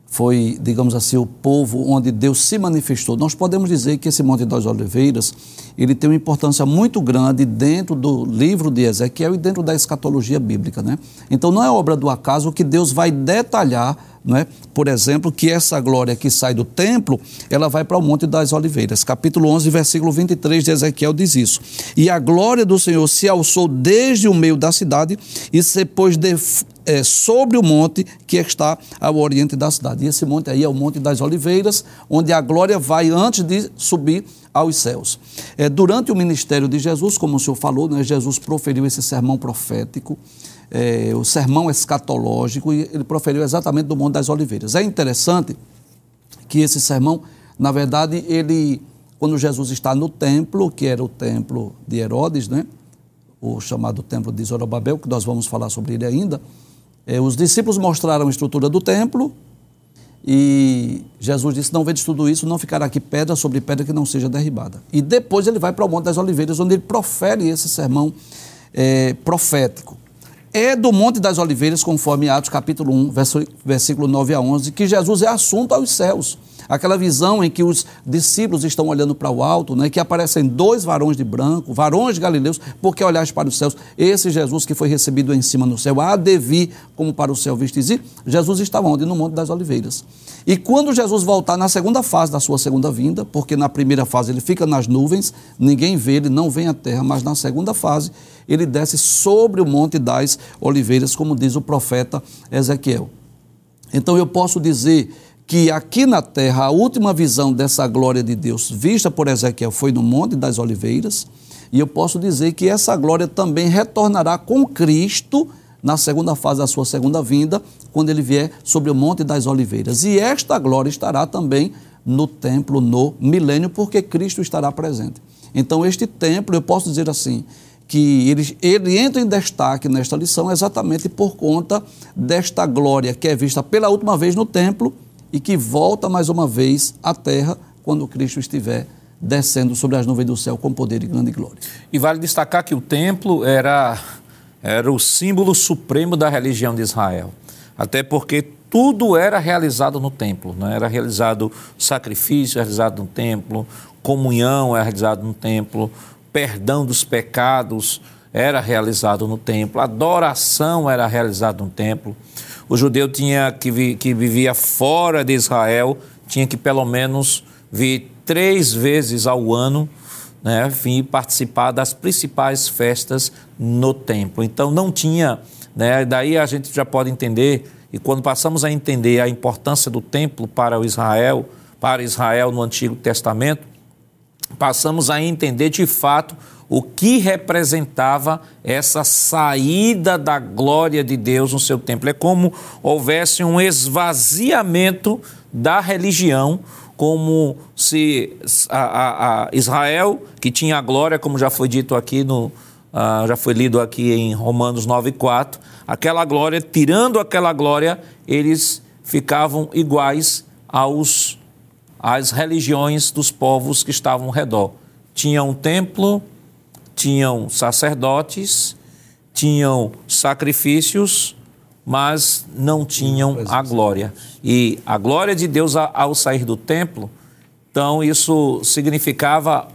foi, digamos assim, o povo onde Deus se manifestou. Nós podemos dizer que esse Monte das Oliveiras, ele tem uma importância muito grande dentro do livro de Ezequiel e dentro da escatologia bíblica, né? Então não é obra do acaso que Deus vai detalhar é? por exemplo, que essa glória que sai do templo, ela vai para o Monte das Oliveiras. Capítulo 11, versículo 23 de Ezequiel diz isso. E a glória do Senhor se alçou desde o meio da cidade e se pôs de, é, sobre o monte que está ao oriente da cidade. E esse monte aí é o Monte das Oliveiras, onde a glória vai antes de subir aos céus. É, durante o ministério de Jesus, como o senhor falou, né, Jesus proferiu esse sermão profético é, o sermão escatológico, e ele proferiu exatamente do Monte das Oliveiras. É interessante que esse sermão, na verdade, ele, quando Jesus está no templo, que era o templo de Herodes, né? o chamado templo de Zorobabel, que nós vamos falar sobre ele ainda, é, os discípulos mostraram a estrutura do templo, e Jesus disse: Não vedes tudo isso, não ficará aqui pedra sobre pedra que não seja derribada. E depois ele vai para o Monte das Oliveiras, onde ele profere esse sermão é, profético é do Monte das Oliveiras, conforme Atos capítulo 1, versículo 9 a 11, que Jesus é assunto aos céus. Aquela visão em que os discípulos estão olhando para o alto, né, que aparecem dois varões de branco, varões galileus, porque olhais para os céus. Esse Jesus que foi recebido em cima no céu, há de vir como para o céu vistes ir. Jesus estava onde? No Monte das Oliveiras. E quando Jesus voltar na segunda fase da sua segunda vinda, porque na primeira fase ele fica nas nuvens, ninguém vê, ele não vem à terra, mas na segunda fase ele desce sobre o Monte das Oliveiras, como diz o profeta Ezequiel. Então eu posso dizer que aqui na terra a última visão dessa glória de Deus vista por Ezequiel foi no Monte das Oliveiras, e eu posso dizer que essa glória também retornará com Cristo na segunda fase da sua segunda vinda, quando ele vier sobre o Monte das Oliveiras. E esta glória estará também no templo no milênio, porque Cristo estará presente. Então, este templo, eu posso dizer assim, que ele, ele entra em destaque nesta lição exatamente por conta desta glória que é vista pela última vez no templo e que volta mais uma vez à terra quando Cristo estiver descendo sobre as nuvens do céu com poder e grande glória. E vale destacar que o templo era, era o símbolo supremo da religião de Israel. Até porque tudo era realizado no templo, né? era realizado sacrifício, realizado no templo, comunhão é realizado no templo, perdão dos pecados era realizado no templo, adoração era realizada no templo. O judeu tinha que, vi, que vivia fora de Israel tinha que pelo menos vir três vezes ao ano, né, vir participar das principais festas no templo. Então não tinha, né, daí a gente já pode entender e quando passamos a entender a importância do templo para o Israel, para Israel no Antigo Testamento, passamos a entender de fato o que representava essa saída da glória de Deus no seu templo. É como houvesse um esvaziamento da religião, como se a, a, a Israel, que tinha a glória, como já foi dito aqui no. Uh, já foi lido aqui em Romanos 9,4, aquela glória, tirando aquela glória, eles ficavam iguais aos as religiões dos povos que estavam ao redor. Tinham um templo, tinham sacerdotes, tinham sacrifícios, mas não tinham a glória. E a glória de Deus ao sair do templo, então isso significava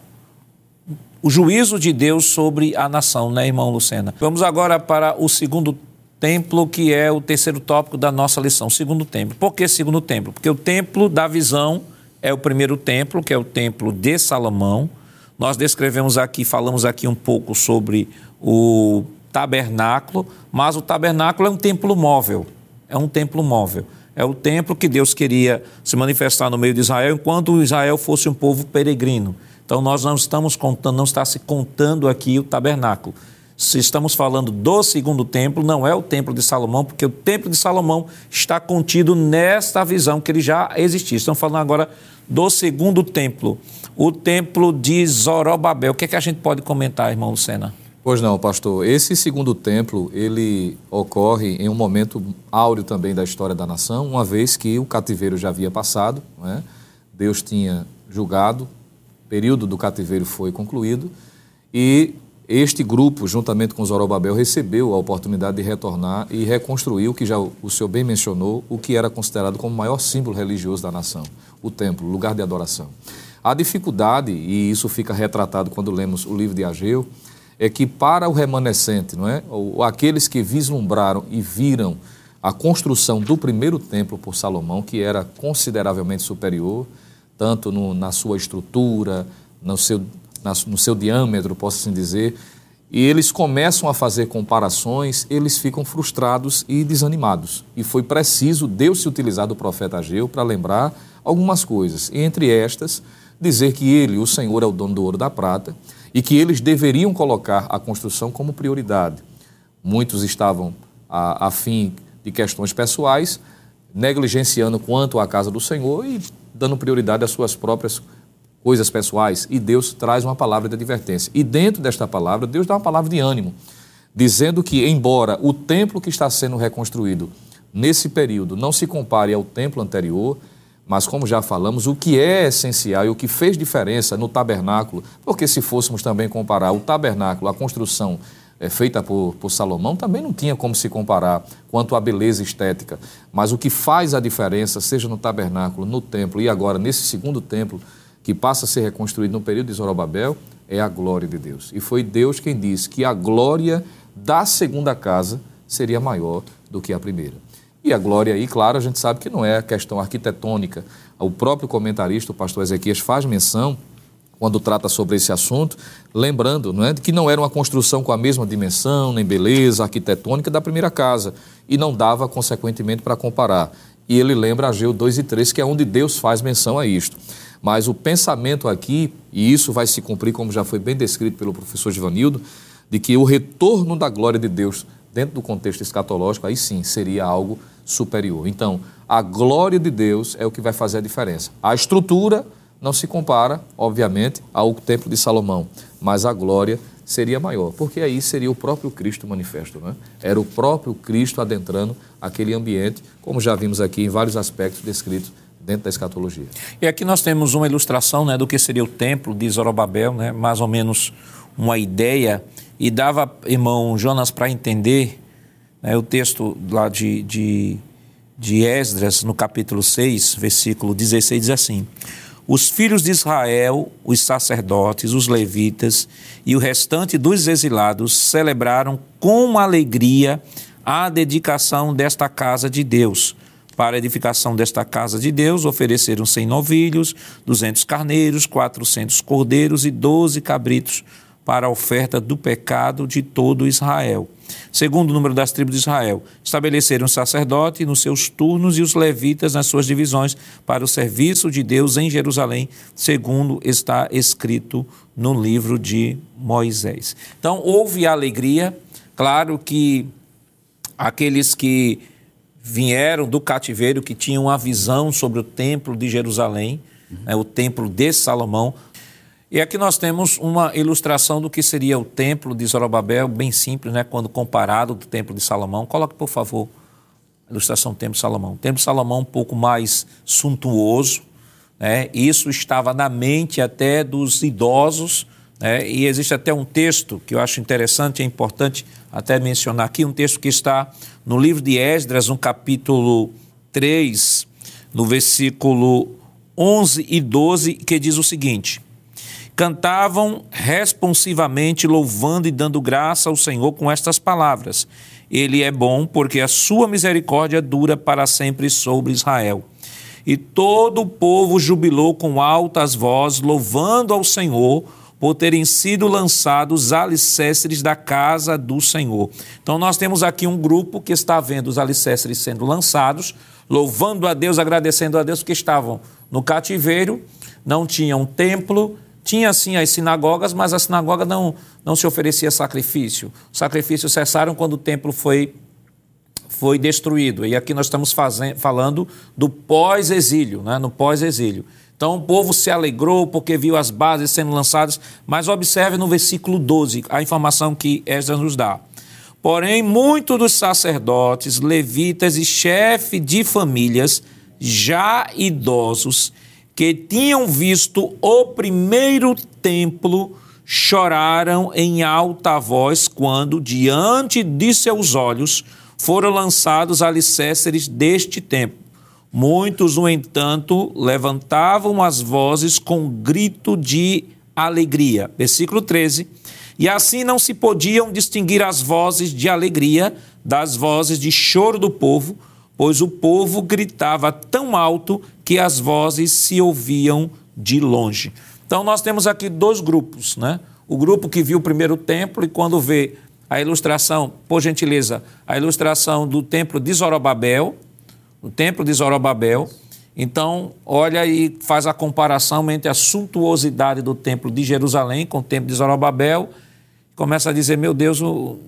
o juízo de Deus sobre a nação, né, irmão Lucena? Vamos agora para o segundo templo, que é o terceiro tópico da nossa lição, segundo templo. Por que segundo templo? Porque o templo da visão é o primeiro templo, que é o templo de Salomão. Nós descrevemos aqui, falamos aqui um pouco sobre o tabernáculo, mas o tabernáculo é um templo móvel. É um templo móvel. É o templo que Deus queria se manifestar no meio de Israel, enquanto Israel fosse um povo peregrino. Então nós não estamos contando, não está se contando aqui o tabernáculo. Se estamos falando do segundo templo, não é o templo de Salomão, porque o templo de Salomão está contido nesta visão que ele já existia. Estamos falando agora do segundo templo, o templo de Zorobabel. O que, é que a gente pode comentar, irmão Lucena? Pois não, pastor. Esse segundo templo, ele ocorre em um momento áureo também da história da nação, uma vez que o cativeiro já havia passado, né? Deus tinha julgado, o período do cativeiro foi concluído e este grupo, juntamente com Zorobabel, recebeu a oportunidade de retornar e reconstruir o que já o senhor bem mencionou, o que era considerado como o maior símbolo religioso da nação, o templo, lugar de adoração. A dificuldade, e isso fica retratado quando lemos o livro de Ageu, é que para o remanescente, não é? Ou aqueles que vislumbraram e viram a construção do primeiro templo por Salomão, que era consideravelmente superior, tanto no, na sua estrutura, no seu, no seu diâmetro, posso assim dizer, e eles começam a fazer comparações, eles ficam frustrados e desanimados. E foi preciso Deus se utilizar do profeta Ageu para lembrar algumas coisas. Entre estas, dizer que ele, o Senhor, é o dono do ouro da prata e que eles deveriam colocar a construção como prioridade. Muitos estavam a, a fim de questões pessoais, negligenciando quanto à casa do Senhor e dando prioridade às suas próprias coisas pessoais. E Deus traz uma palavra de advertência. E dentro desta palavra, Deus dá uma palavra de ânimo, dizendo que, embora o templo que está sendo reconstruído nesse período não se compare ao templo anterior, mas, como já falamos, o que é essencial e o que fez diferença no tabernáculo, porque se fôssemos também comparar o tabernáculo, a construção é, feita por, por Salomão, também não tinha como se comparar quanto à beleza estética. Mas o que faz a diferença, seja no tabernáculo, no templo e agora nesse segundo templo, que passa a ser reconstruído no período de Zorobabel, é a glória de Deus. E foi Deus quem disse que a glória da segunda casa seria maior do que a primeira. E a glória aí, claro, a gente sabe que não é questão arquitetônica. O próprio comentarista, o pastor Ezequias, faz menção, quando trata sobre esse assunto, lembrando não é, que não era uma construção com a mesma dimensão, nem beleza arquitetônica da primeira casa, e não dava, consequentemente, para comparar. E ele lembra Ageu 2 e 3, que é onde Deus faz menção a isto. Mas o pensamento aqui, e isso vai se cumprir, como já foi bem descrito pelo professor Givanildo, de que o retorno da glória de Deus dentro do contexto escatológico, aí sim seria algo superior. Então, a glória de Deus é o que vai fazer a diferença. A estrutura não se compara, obviamente, ao templo de Salomão, mas a glória seria maior, porque aí seria o próprio Cristo manifesto, né? Era o próprio Cristo adentrando aquele ambiente, como já vimos aqui em vários aspectos descritos dentro da escatologia. E aqui nós temos uma ilustração né, do que seria o templo de Zorobabel, né, mais ou menos uma ideia, e dava, irmão Jonas, para entender né, o texto lá de, de, de Esdras, no capítulo 6, versículo 16, diz assim: Os filhos de Israel, os sacerdotes, os levitas e o restante dos exilados celebraram com alegria a dedicação desta casa de Deus. Para a edificação desta casa de Deus, ofereceram cem novilhos, duzentos carneiros, quatrocentos cordeiros e doze cabritos para a oferta do pecado de todo Israel. Segundo o número das tribos de Israel, estabeleceram o sacerdote nos seus turnos e os levitas nas suas divisões para o serviço de Deus em Jerusalém, segundo está escrito no livro de Moisés. Então, houve alegria, claro que aqueles que vieram do cativeiro, que tinham uma visão sobre o templo de Jerusalém, né, o templo de Salomão, e aqui nós temos uma ilustração do que seria o templo de Zorobabel, bem simples, né? quando comparado do templo de Salomão. Coloque, por favor, a ilustração do templo de Salomão. O templo de Salomão um pouco mais suntuoso, né? isso estava na mente até dos idosos, né? e existe até um texto que eu acho interessante, é importante até mencionar aqui, um texto que está no livro de Esdras, no capítulo 3, no versículo 11 e 12, que diz o seguinte cantavam responsivamente, louvando e dando graça ao Senhor com estas palavras: Ele é bom, porque a sua misericórdia dura para sempre sobre Israel. E todo o povo jubilou com altas vozes, louvando ao Senhor por terem sido lançados os alicerces da casa do Senhor. Então, nós temos aqui um grupo que está vendo os alicerces sendo lançados, louvando a Deus, agradecendo a Deus, que estavam no cativeiro, não tinham templo, tinha sim as sinagogas, mas a sinagoga não, não se oferecia sacrifício. Os sacrifícios cessaram quando o templo foi, foi destruído. E aqui nós estamos fazendo, falando do pós-exílio, né? no pós-exílio. Então, o povo se alegrou porque viu as bases sendo lançadas, mas observe no versículo 12 a informação que Esdras nos dá. Porém, muitos dos sacerdotes, levitas e chefes de famílias, já idosos, que tinham visto o primeiro templo, choraram em alta voz quando, diante de seus olhos, foram lançados alicerces deste templo. Muitos, no entanto, levantavam as vozes com grito de alegria. Versículo 13 e assim não se podiam distinguir as vozes de alegria das vozes de choro do povo, pois o povo gritava tão alto que as vozes se ouviam de longe. Então nós temos aqui dois grupos, né? O grupo que viu o primeiro templo e quando vê a ilustração, por gentileza, a ilustração do templo de Zorobabel, o templo de Zorobabel, então, olha e faz a comparação entre a suntuosidade do templo de Jerusalém com o templo de Zorobabel começa a dizer: meu Deus, o...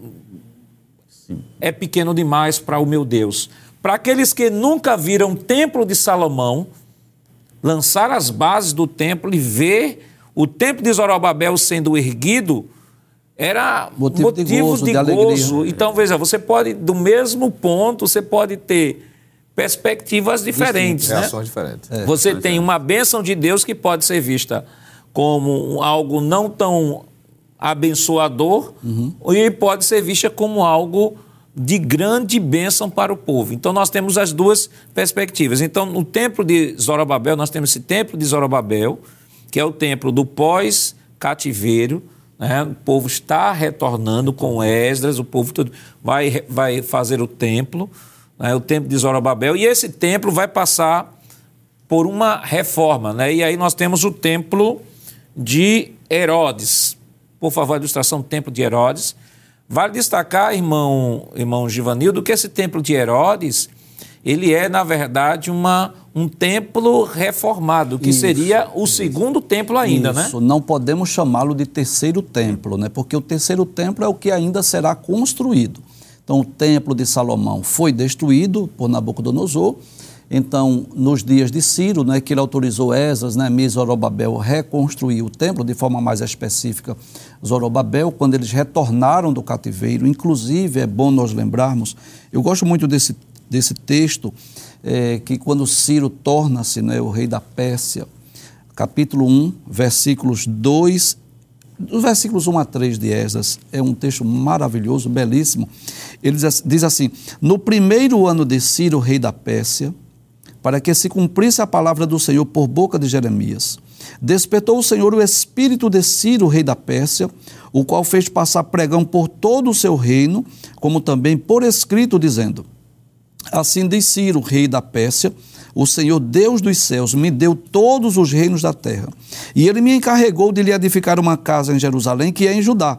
é pequeno demais para o meu Deus. Para aqueles que nunca viram o templo de Salomão, lançar as bases do templo e ver o templo de Zorobabel sendo erguido era motivo, motivo de gozo. De de gozo. Então, veja, você pode, do mesmo ponto, você pode ter perspectivas diferentes. Né? Reações diferentes. É. Você tem uma bênção de Deus que pode ser vista como algo não tão abençoador uhum. e pode ser vista como algo de grande bênção para o povo. Então nós temos as duas perspectivas. Então no templo de Zorobabel, nós temos esse templo de Zorobabel, que é o templo do pós-cativeiro, né? o povo está retornando com Esdras, o povo todo vai, vai fazer o templo, né? o templo de Zorobabel, e esse templo vai passar por uma reforma. Né? E aí nós temos o templo de Herodes, por favor, a ilustração do Templo de Herodes. Vale destacar, irmão, irmão Givanildo, que esse Templo de Herodes, ele é, na verdade, uma, um templo reformado, que isso, seria o isso. segundo templo ainda, né? isso. né? não podemos chamá-lo de terceiro templo, né? porque o terceiro templo é o que ainda será construído. Então, o templo de Salomão foi destruído por Nabucodonosor, então, nos dias de Ciro, né, que ele autorizou Esas, né, Zorobabel, reconstruir o templo, de forma mais específica, Zorobabel, quando eles retornaram do cativeiro. Inclusive, é bom nós lembrarmos, eu gosto muito desse, desse texto, é, que quando Ciro torna-se né, o rei da Pérsia, capítulo 1, versículos 2 os versículos 1 a 3 de Esas é um texto maravilhoso, belíssimo. Ele diz assim: No primeiro ano de Ciro, rei da Pérsia, para que se cumprisse a palavra do Senhor por boca de Jeremias. Despertou o Senhor o espírito de Ciro, rei da Pérsia, o qual fez passar pregão por todo o seu reino, como também por escrito, dizendo: Assim diz Ciro, rei da Pérsia, o Senhor Deus dos céus me deu todos os reinos da terra, e ele me encarregou de lhe edificar uma casa em Jerusalém, que é em Judá.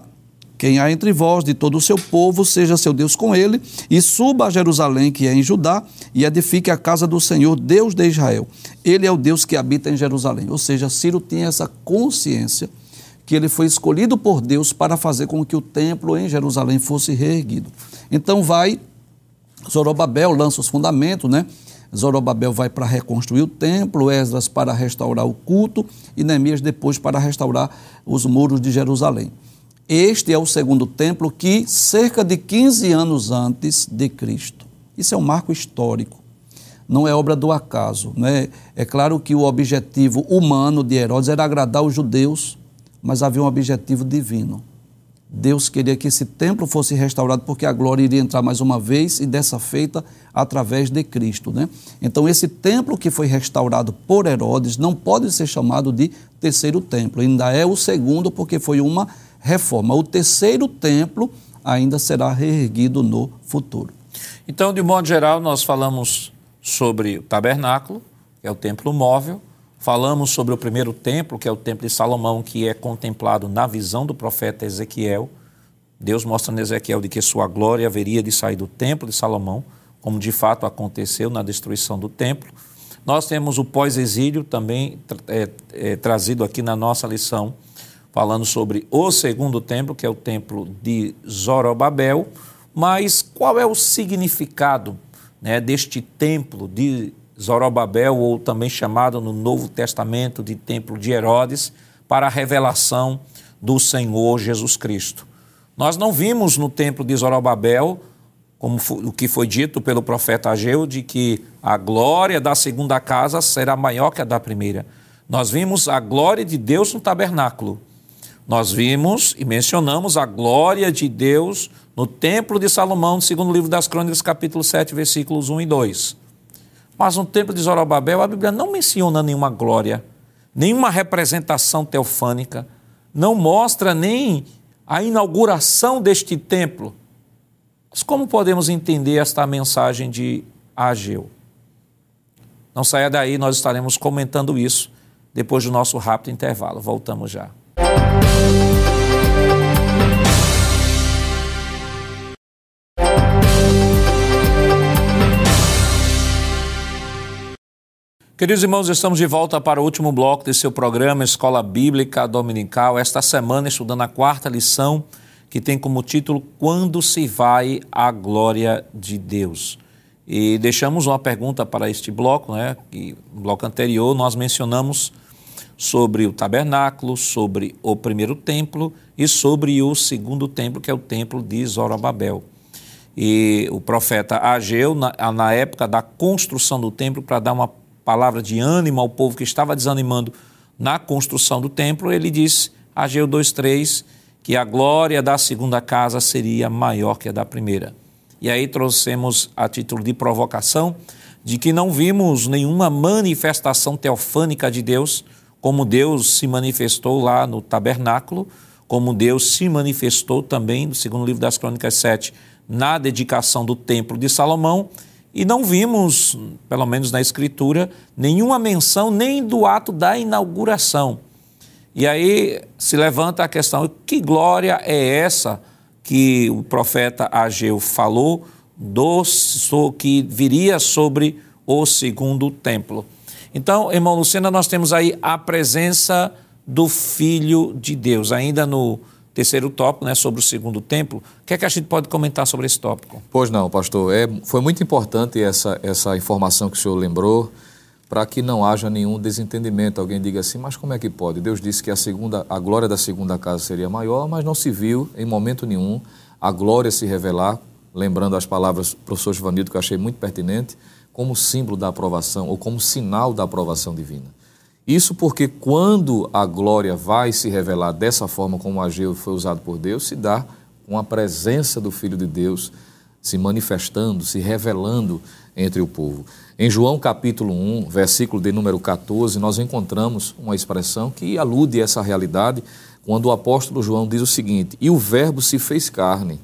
Quem há entre vós, de todo o seu povo, seja seu Deus com ele, e suba a Jerusalém, que é em Judá, e edifique a casa do Senhor, Deus de Israel. Ele é o Deus que habita em Jerusalém. Ou seja, Ciro tinha essa consciência que ele foi escolhido por Deus para fazer com que o templo em Jerusalém fosse reerguido. Então vai, Zorobabel lança os fundamentos, né? Zorobabel vai para reconstruir o templo, Esdras para restaurar o culto e Neemias depois para restaurar os muros de Jerusalém. Este é o segundo templo que, cerca de 15 anos antes de Cristo. Isso é um marco histórico, não é obra do acaso. Né? É claro que o objetivo humano de Herodes era agradar os judeus, mas havia um objetivo divino. Deus queria que esse templo fosse restaurado porque a glória iria entrar mais uma vez e dessa feita através de Cristo. Né? Então, esse templo que foi restaurado por Herodes não pode ser chamado de terceiro templo, ainda é o segundo porque foi uma reforma. O terceiro templo ainda será reerguido no futuro. Então, de modo geral, nós falamos sobre o tabernáculo, que é o templo móvel, falamos sobre o primeiro templo, que é o templo de Salomão, que é contemplado na visão do profeta Ezequiel. Deus mostra a Ezequiel de que sua glória haveria de sair do templo de Salomão, como de fato aconteceu na destruição do templo. Nós temos o pós-exílio também é, é, trazido aqui na nossa lição falando sobre o segundo templo, que é o templo de Zorobabel, mas qual é o significado né, deste templo de Zorobabel, ou também chamado no Novo Testamento de Templo de Herodes, para a revelação do Senhor Jesus Cristo. Nós não vimos no templo de Zorobabel, como o que foi dito pelo profeta Ageu, de que a glória da segunda casa será maior que a da primeira. Nós vimos a glória de Deus no tabernáculo. Nós vimos e mencionamos a glória de Deus no templo de Salomão, segundo o livro das Crônicas, capítulo 7, versículos 1 e 2. Mas no templo de Zorobabel, a Bíblia não menciona nenhuma glória, nenhuma representação teofânica, não mostra nem a inauguração deste templo. Mas como podemos entender esta mensagem de Ageu? Não saia daí, nós estaremos comentando isso depois do nosso rápido intervalo. Voltamos já. Queridos irmãos, estamos de volta para o último bloco desse seu programa Escola Bíblica Dominical. Esta semana, estudando a quarta lição, que tem como título Quando se vai a glória de Deus? E deixamos uma pergunta para este bloco, né? Que no bloco anterior nós mencionamos sobre o tabernáculo, sobre o primeiro templo e sobre o segundo templo, que é o templo de Zorobabel. E o profeta Ageu, na, na época da construção do templo, para dar uma palavra de ânimo ao povo que estava desanimando na construção do templo, ele disse, Ageu 2,3, que a glória da segunda casa seria maior que a da primeira. E aí trouxemos a título de provocação de que não vimos nenhuma manifestação teofânica de Deus como Deus se manifestou lá no tabernáculo, como Deus se manifestou também, no segundo livro das Crônicas 7, na dedicação do templo de Salomão, e não vimos, pelo menos na Escritura, nenhuma menção nem do ato da inauguração. E aí se levanta a questão: que glória é essa que o profeta Ageu falou do que viria sobre o segundo templo? Então, irmão Lucena, nós temos aí a presença do Filho de Deus. Ainda no terceiro tópico, né, sobre o segundo templo, o que é que a gente pode comentar sobre esse tópico? Pois não, pastor. É, foi muito importante essa, essa informação que o senhor lembrou para que não haja nenhum desentendimento. Alguém diga assim, mas como é que pode? Deus disse que a, segunda, a glória da segunda casa seria maior, mas não se viu em momento nenhum a glória se revelar, lembrando as palavras do professor Givanildo, que eu achei muito pertinente, como símbolo da aprovação ou como sinal da aprovação divina. Isso porque quando a glória vai se revelar dessa forma como Ageu foi usado por Deus, se dá com a presença do Filho de Deus se manifestando, se revelando entre o povo. Em João capítulo 1, versículo de número 14, nós encontramos uma expressão que alude a essa realidade, quando o apóstolo João diz o seguinte: E o Verbo se fez carne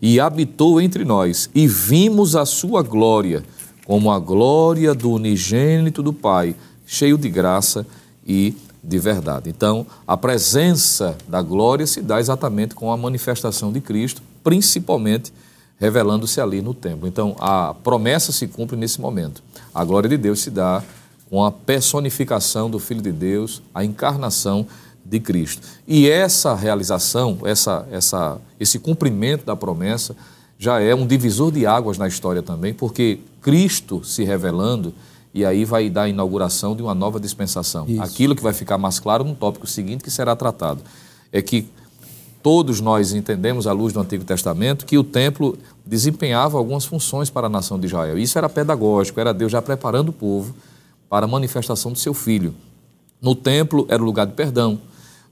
e habitou entre nós, e vimos a sua glória como a glória do unigênito do Pai, cheio de graça e de verdade. Então, a presença da glória se dá exatamente com a manifestação de Cristo, principalmente revelando-se ali no templo. Então, a promessa se cumpre nesse momento. A glória de Deus se dá com a personificação do Filho de Deus, a encarnação de Cristo. E essa realização, essa, essa, esse cumprimento da promessa, já é um divisor de águas na história também, porque Cristo se revelando, e aí vai dar a inauguração de uma nova dispensação. Isso. Aquilo que vai ficar mais claro no tópico seguinte que será tratado é que todos nós entendemos, à luz do Antigo Testamento, que o templo desempenhava algumas funções para a nação de Israel. Isso era pedagógico, era Deus já preparando o povo para a manifestação do seu filho. No templo era o lugar de perdão,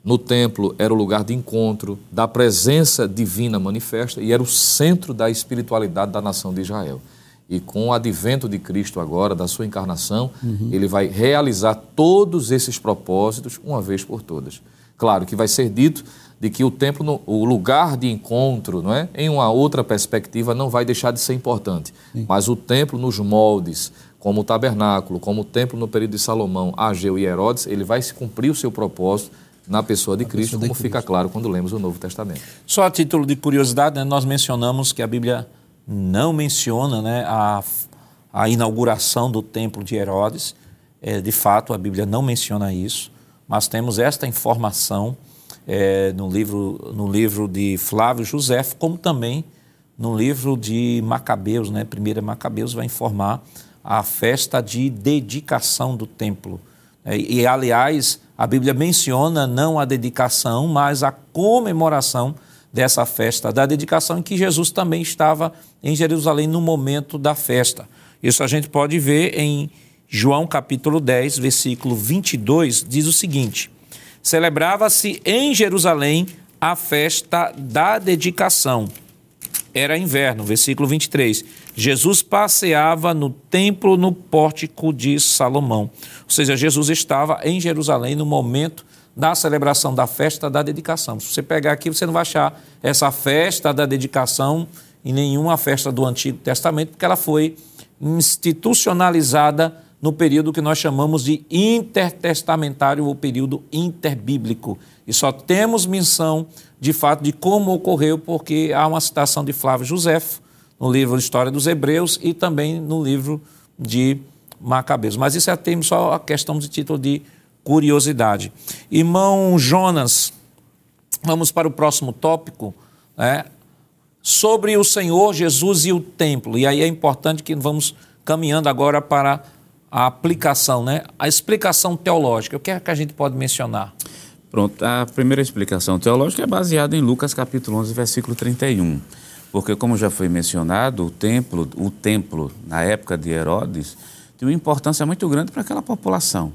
no templo era o lugar de encontro, da presença divina manifesta e era o centro da espiritualidade da nação de Israel. E com o advento de Cristo agora, da sua encarnação, uhum. ele vai realizar todos esses propósitos uma vez por todas. Claro que vai ser dito de que o templo, o lugar de encontro, não é? em uma outra perspectiva, não vai deixar de ser importante. Sim. Mas o templo nos moldes, como o tabernáculo, como o templo no período de Salomão, Ageu e Herodes, ele vai se cumprir o seu propósito na pessoa de na Cristo, pessoa de como Cristo. fica claro quando lemos o Novo Testamento. Só a título de curiosidade, né, nós mencionamos que a Bíblia não menciona né, a, a inauguração do templo de Herodes. É, de fato, a Bíblia não menciona isso, mas temos esta informação é, no, livro, no livro de Flávio José, como também no livro de Macabeus, né? Primeira Macabeus vai informar a festa de dedicação do templo. É, e, e, aliás, a Bíblia menciona não a dedicação, mas a comemoração dessa festa da dedicação, em que Jesus também estava em Jerusalém no momento da festa. Isso a gente pode ver em João capítulo 10, versículo 22, diz o seguinte: Celebrava-se em Jerusalém a festa da dedicação. Era inverno, versículo 23. Jesus passeava no templo no pórtico de Salomão. Ou seja, Jesus estava em Jerusalém no momento da celebração da festa da dedicação. Se você pegar aqui, você não vai achar essa festa da dedicação em nenhuma festa do Antigo Testamento, porque ela foi institucionalizada no período que nós chamamos de intertestamentário ou período interbíblico. E só temos menção, de fato, de como ocorreu, porque há uma citação de Flávio José no livro História dos Hebreus e também no livro de Macabeus. Mas isso é tem só a questão de título de curiosidade. Irmão Jonas, vamos para o próximo tópico, né? sobre o Senhor Jesus e o templo. E aí é importante que vamos caminhando agora para a aplicação, né? a explicação teológica. O que é que a gente pode mencionar? Pronto, a primeira explicação teológica é baseada em Lucas capítulo 11, versículo 31. Porque, como já foi mencionado, o templo, o templo na época de Herodes, tinha uma importância muito grande para aquela população.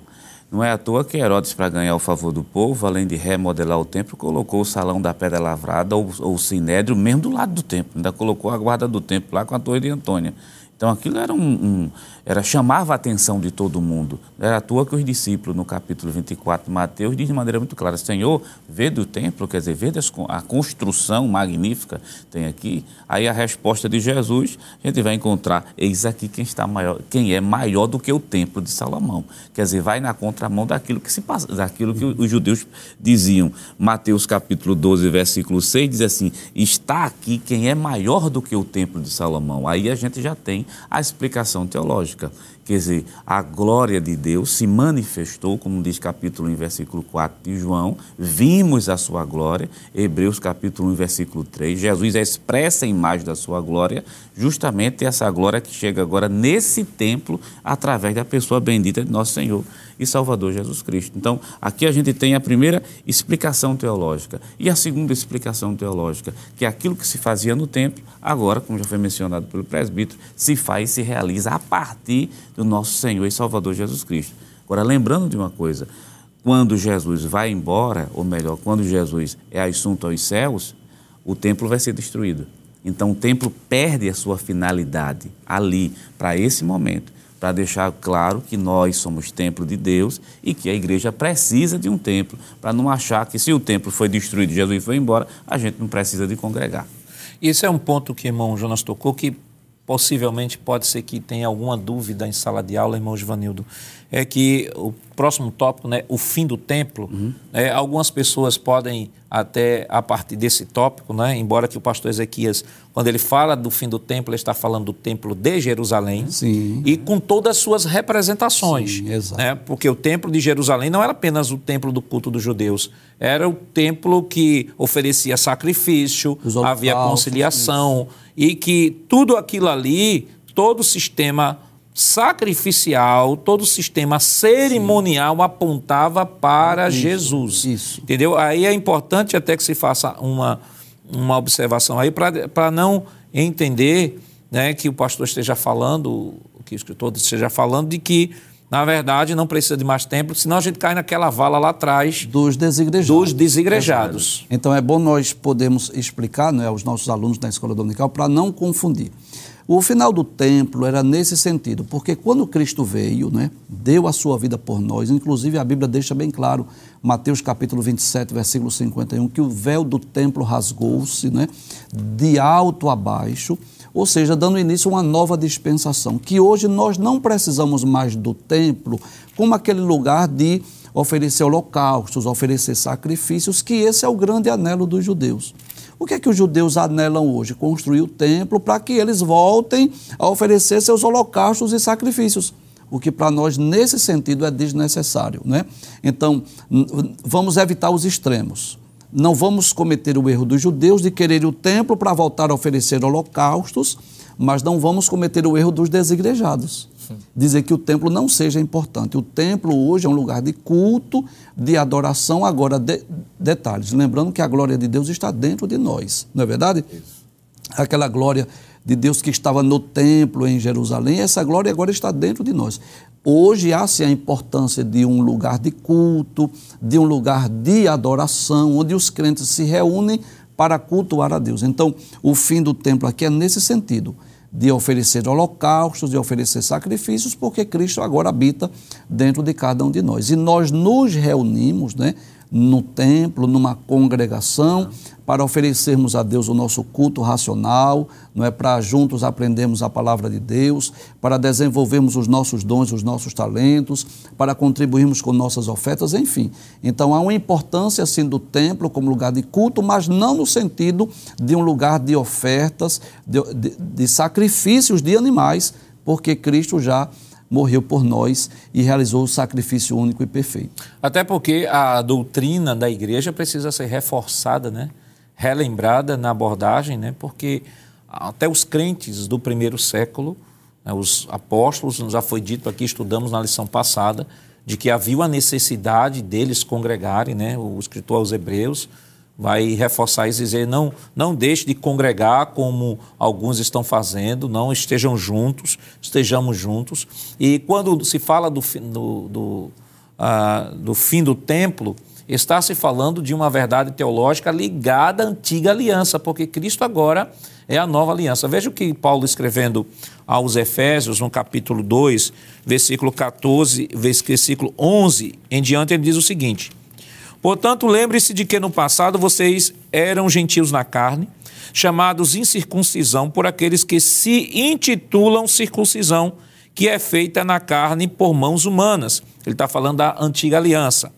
Não é à toa que Herodes, para ganhar o favor do povo, além de remodelar o templo, colocou o salão da pedra lavrada ou, o sinédrio mesmo do lado do templo. Ainda colocou a guarda do templo lá com a torre de Antônia. Então aquilo era um, um, era chamava a atenção de todo mundo. Era à toa que os discípulos, no capítulo 24 de Mateus, diz de maneira muito clara: Senhor, vê do templo, quer dizer, vê a construção magnífica tem aqui. Aí a resposta de Jesus, a gente vai encontrar: eis aqui quem está maior, quem é maior do que o templo de Salomão. Quer dizer, vai na contramão daquilo que se passa, daquilo que os judeus diziam. Mateus capítulo 12, versículo 6 diz assim: está aqui quem é maior do que o templo de Salomão. Aí a gente já tem a explicação teológica. Quer dizer, a glória de Deus se manifestou, como diz capítulo 1, versículo 4 de João, vimos a sua glória, Hebreus capítulo 1, versículo 3, Jesus expressa a imagem da sua glória, justamente essa glória que chega agora nesse templo, através da pessoa bendita de nosso Senhor e Salvador Jesus Cristo. Então, aqui a gente tem a primeira explicação teológica. E a segunda explicação teológica, que é aquilo que se fazia no templo, agora, como já foi mencionado pelo presbítero, se faz e se realiza a partir do nosso Senhor e Salvador Jesus Cristo. Agora, lembrando de uma coisa, quando Jesus vai embora, ou melhor, quando Jesus é assunto aos céus, o templo vai ser destruído. Então o templo perde a sua finalidade ali, para esse momento para deixar claro que nós somos templo de Deus e que a igreja precisa de um templo, para não achar que se o templo foi destruído e Jesus foi embora, a gente não precisa de congregar. Esse é um ponto que o irmão Jonas tocou, que possivelmente pode ser que tenha alguma dúvida em sala de aula, irmão Givanildo, é que o próximo tópico, né, o fim do templo, uhum. né, algumas pessoas podem até a partir desse tópico, né, embora que o pastor Ezequias, quando ele fala do fim do templo, ele está falando do templo de Jerusalém Sim. e com todas as suas representações, Sim, né, porque o templo de Jerusalém não era apenas o templo do culto dos judeus, era o templo que oferecia sacrifício, havia conciliação isso. E que tudo aquilo ali, todo o sistema sacrificial, todo o sistema cerimonial Sim. apontava para isso, Jesus. Isso. Entendeu? Aí é importante até que se faça uma, uma observação aí para não entender né, que o pastor esteja falando, que o escritor esteja falando, de que, na verdade, não precisa de mais templo, senão a gente cai naquela vala lá atrás dos desigrejados. Dos desigrejados. Então é bom nós podermos explicar né, aos nossos alunos da escola dominical para não confundir. O final do templo era nesse sentido, porque quando Cristo veio, né, deu a sua vida por nós, inclusive a Bíblia deixa bem claro, Mateus capítulo 27, versículo 51, que o véu do templo rasgou-se, né, de alto a baixo, ou seja, dando início a uma nova dispensação, que hoje nós não precisamos mais do templo como aquele lugar de oferecer holocaustos, oferecer sacrifícios, que esse é o grande anelo dos judeus. O que é que os judeus anelam hoje? Construir o templo para que eles voltem a oferecer seus holocaustos e sacrifícios. O que para nós, nesse sentido, é desnecessário. Né? Então, vamos evitar os extremos. Não vamos cometer o erro dos judeus de querer o templo para voltar a oferecer holocaustos, mas não vamos cometer o erro dos desigrejados. dizer que o templo não seja importante. O templo hoje é um lugar de culto, de adoração. Agora, de, detalhes, lembrando que a glória de Deus está dentro de nós, não é verdade? Isso. Aquela glória de Deus que estava no templo em Jerusalém, essa glória agora está dentro de nós. Hoje há-se a importância de um lugar de culto, de um lugar de adoração, onde os crentes se reúnem para cultuar a Deus. Então, o fim do templo aqui é nesse sentido de oferecer holocaustos, de oferecer sacrifícios, porque Cristo agora habita dentro de cada um de nós. E nós nos reunimos, né, no templo, numa congregação, para oferecermos a Deus o nosso culto racional, não é para juntos aprendermos a palavra de Deus, para desenvolvermos os nossos dons, os nossos talentos, para contribuirmos com nossas ofertas, enfim. Então há uma importância assim do templo como lugar de culto, mas não no sentido de um lugar de ofertas, de, de, de sacrifícios de animais, porque Cristo já morreu por nós e realizou o sacrifício único e perfeito. Até porque a doutrina da igreja precisa ser reforçada, né? Relembrada na abordagem, né? porque até os crentes do primeiro século, né? os apóstolos, já foi dito aqui, estudamos na lição passada, de que havia a necessidade deles congregarem, né? o escritor aos Hebreus vai reforçar isso e dizer: não, não deixe de congregar como alguns estão fazendo, não estejam juntos, estejamos juntos. E quando se fala do, do, do, uh, do fim do templo, está se falando de uma verdade teológica ligada à antiga aliança, porque Cristo agora é a nova aliança. Veja o que Paulo escrevendo aos Efésios, no capítulo 2, versículo 14, versículo 11 em diante, ele diz o seguinte Portanto, lembre-se de que no passado vocês eram gentios na carne, chamados incircuncisão por aqueles que se intitulam circuncisão, que é feita na carne por mãos humanas. Ele está falando da antiga aliança,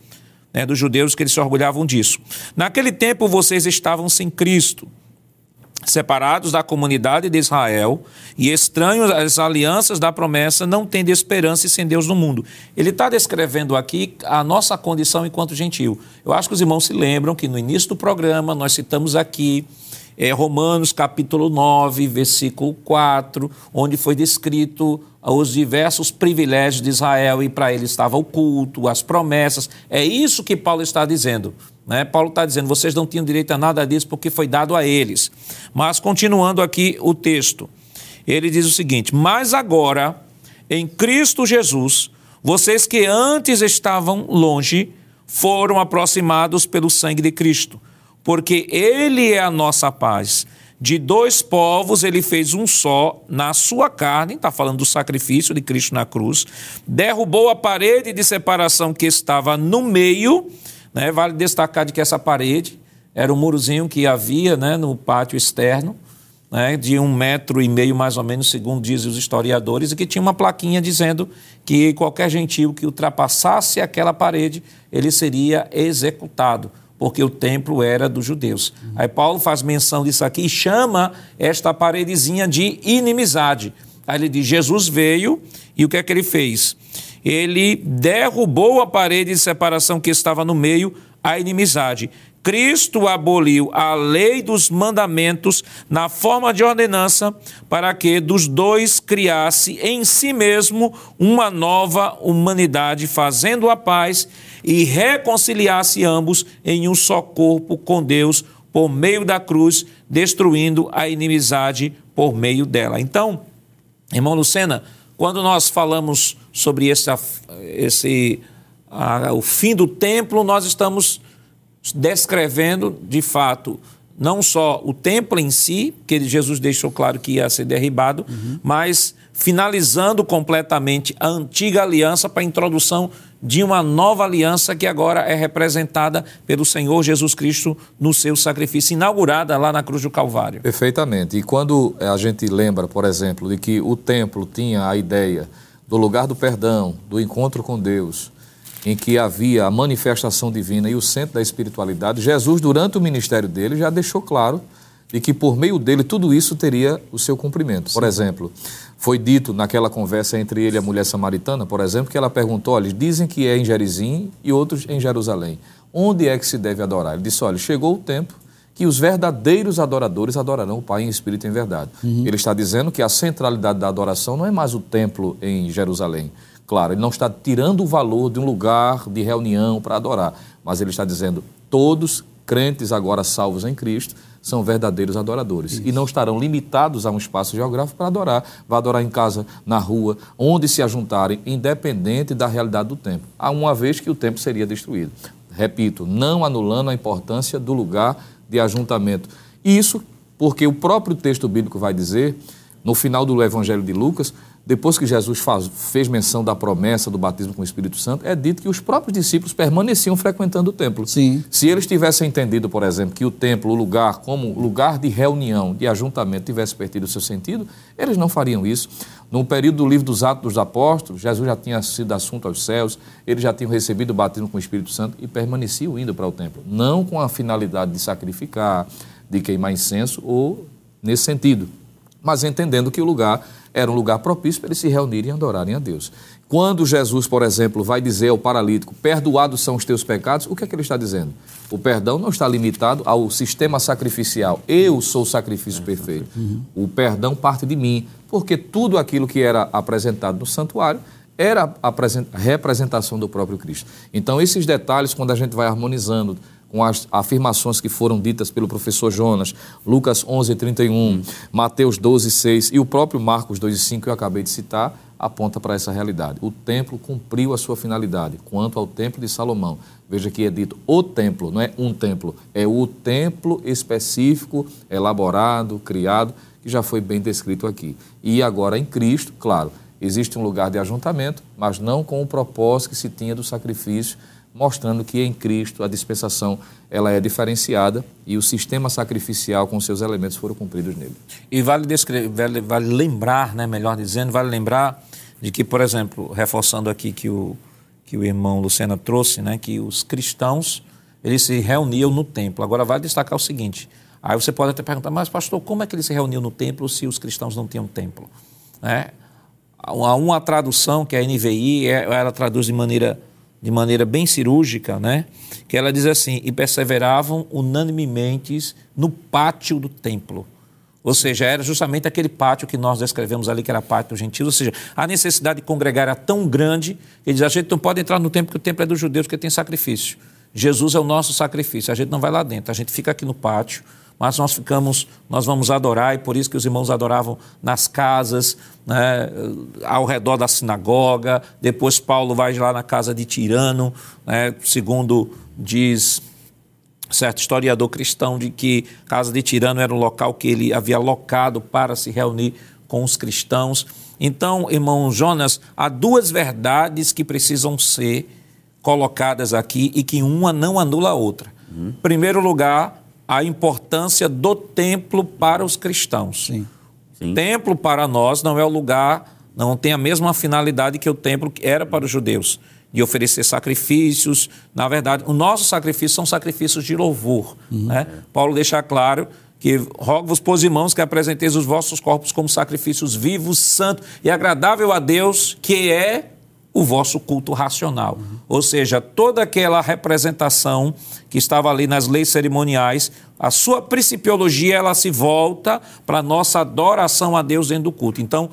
né, dos judeus que eles se orgulhavam disso. Naquele tempo vocês estavam sem Cristo separados da comunidade de Israel e estranhos às alianças da promessa, não tendo esperança e sem Deus no mundo. Ele está descrevendo aqui a nossa condição enquanto gentil. Eu acho que os irmãos se lembram que no início do programa nós citamos aqui é, Romanos capítulo 9, versículo 4, onde foi descrito os diversos privilégios de Israel e para ele estava o culto, as promessas. É isso que Paulo está dizendo. Né? Paulo está dizendo: vocês não tinham direito a nada disso porque foi dado a eles. Mas continuando aqui o texto, ele diz o seguinte: Mas agora, em Cristo Jesus, vocês que antes estavam longe, foram aproximados pelo sangue de Cristo, porque Ele é a nossa paz. De dois povos ele fez um só na sua carne, está falando do sacrifício de Cristo na cruz, derrubou a parede de separação que estava no meio né? Vale destacar de que essa parede era um murozinho que havia né, no pátio externo, né, de um metro e meio mais ou menos, segundo dizem os historiadores, e que tinha uma plaquinha dizendo que qualquer gentil que ultrapassasse aquela parede, ele seria executado, porque o templo era dos judeus. Aí Paulo faz menção disso aqui e chama esta paredezinha de inimizade. Aí ele diz: Jesus veio e o que é que ele fez? ele derrubou a parede de separação que estava no meio, a inimizade. Cristo aboliu a lei dos mandamentos na forma de ordenança para que dos dois criasse em si mesmo uma nova humanidade, fazendo a paz e reconciliasse ambos em um só corpo com Deus por meio da cruz, destruindo a inimizade por meio dela. Então, irmão Lucena, quando nós falamos sobre esse, esse o fim do templo, nós estamos descrevendo, de fato, não só o templo em si, que Jesus deixou claro que ia ser derribado, uhum. mas finalizando completamente a antiga aliança para a introdução de uma nova aliança que agora é representada pelo Senhor Jesus Cristo no seu sacrifício, inaugurada lá na cruz do Calvário. Perfeitamente. E quando a gente lembra, por exemplo, de que o templo tinha a ideia do lugar do perdão, do encontro com Deus, em que havia a manifestação divina e o centro da espiritualidade, Jesus, durante o ministério dele, já deixou claro de que por meio dele tudo isso teria o seu cumprimento. Por exemplo, foi dito naquela conversa entre ele e a mulher samaritana, por exemplo, que ela perguntou: olha, dizem que é em Gerizim e outros em Jerusalém. Onde é que se deve adorar? Ele disse: olha, chegou o tempo que os verdadeiros adoradores adorarão o Pai em espírito e em verdade. Uhum. Ele está dizendo que a centralidade da adoração não é mais o templo em Jerusalém. Claro, ele não está tirando o valor de um lugar de reunião para adorar, mas ele está dizendo todos crentes agora salvos em Cristo são verdadeiros adoradores Isso. e não estarão limitados a um espaço geográfico para adorar. Vai adorar em casa, na rua, onde se ajuntarem, independente da realidade do templo. Há uma vez que o templo seria destruído. Repito, não anulando a importância do lugar de ajuntamento. Isso porque o próprio texto bíblico vai dizer, no final do Evangelho de Lucas, depois que Jesus faz, fez menção da promessa do batismo com o Espírito Santo, é dito que os próprios discípulos permaneciam frequentando o templo. Sim. Se eles tivessem entendido, por exemplo, que o templo, o lugar como lugar de reunião, de ajuntamento, tivesse perdido o seu sentido, eles não fariam isso. No período do livro dos Atos dos Apóstolos, Jesus já tinha sido assunto aos céus, eles já tinham recebido o batismo com o Espírito Santo e permaneciam indo para o templo. Não com a finalidade de sacrificar, de queimar incenso ou nesse sentido, mas entendendo que o lugar era um lugar propício para eles se reunirem e adorarem a Deus. Quando Jesus, por exemplo, vai dizer ao paralítico: Perdoados são os teus pecados, o que é que ele está dizendo? O perdão não está limitado ao sistema sacrificial. Eu sou o sacrifício perfeito. O perdão parte de mim, porque tudo aquilo que era apresentado no santuário era a representação do próprio Cristo. Então, esses detalhes, quando a gente vai harmonizando com as afirmações que foram ditas pelo professor Jonas, Lucas 11, 31, hum. Mateus 12, 6 e o próprio Marcos 2, 5 que eu acabei de citar, aponta para essa realidade. O templo cumpriu a sua finalidade. Quanto ao templo de Salomão, veja que é dito o templo, não é um templo, é o templo específico, elaborado, criado, que já foi bem descrito aqui. E agora em Cristo, claro, existe um lugar de ajuntamento, mas não com o propósito que se tinha do sacrifício mostrando que em Cristo a dispensação ela é diferenciada e o sistema sacrificial com seus elementos foram cumpridos nele. E vale, vale, vale lembrar, né, melhor dizendo, vale lembrar de que, por exemplo, reforçando aqui que o, que o irmão Lucena trouxe, né, que os cristãos eles se reuniam no templo. Agora vale destacar o seguinte, aí você pode até perguntar, mas pastor, como é que eles se reuniam no templo se os cristãos não tinham templo? Né? Há uma tradução, que é a NVI, é, ela traduz de maneira de maneira bem cirúrgica, né? Que ela diz assim: e perseveravam unanimemente no pátio do templo. Ou seja, era justamente aquele pátio que nós descrevemos ali, que era pátio gentil. Ou seja, a necessidade de congregar era tão grande que diz: a gente não pode entrar no templo, porque o templo é dos judeus, porque tem sacrifício. Jesus é o nosso sacrifício. A gente não vai lá dentro, a gente fica aqui no pátio mas nós ficamos, nós vamos adorar, e por isso que os irmãos adoravam nas casas, né, ao redor da sinagoga. Depois Paulo vai lá na casa de Tirano, né, segundo diz certo historiador cristão, de que a casa de Tirano era um local que ele havia locado para se reunir com os cristãos. Então, irmão Jonas, há duas verdades que precisam ser colocadas aqui e que uma não anula a outra. Uhum. Primeiro lugar, a importância do templo para os cristãos. Sim. Sim. Templo para nós não é o lugar, não tem a mesma finalidade que o templo era para os judeus, de oferecer sacrifícios. Na verdade, o nosso sacrifício são sacrifícios de louvor. Uhum. Né? Paulo deixa claro que rogo-vos, pois irmãos, que apresenteis os vossos corpos como sacrifícios vivos, santos e agradável a Deus, que é o vosso culto racional. Uhum. Ou seja, toda aquela representação que estava ali nas leis cerimoniais, a sua principiologia ela se volta para a nossa adoração a Deus dentro do culto. Então,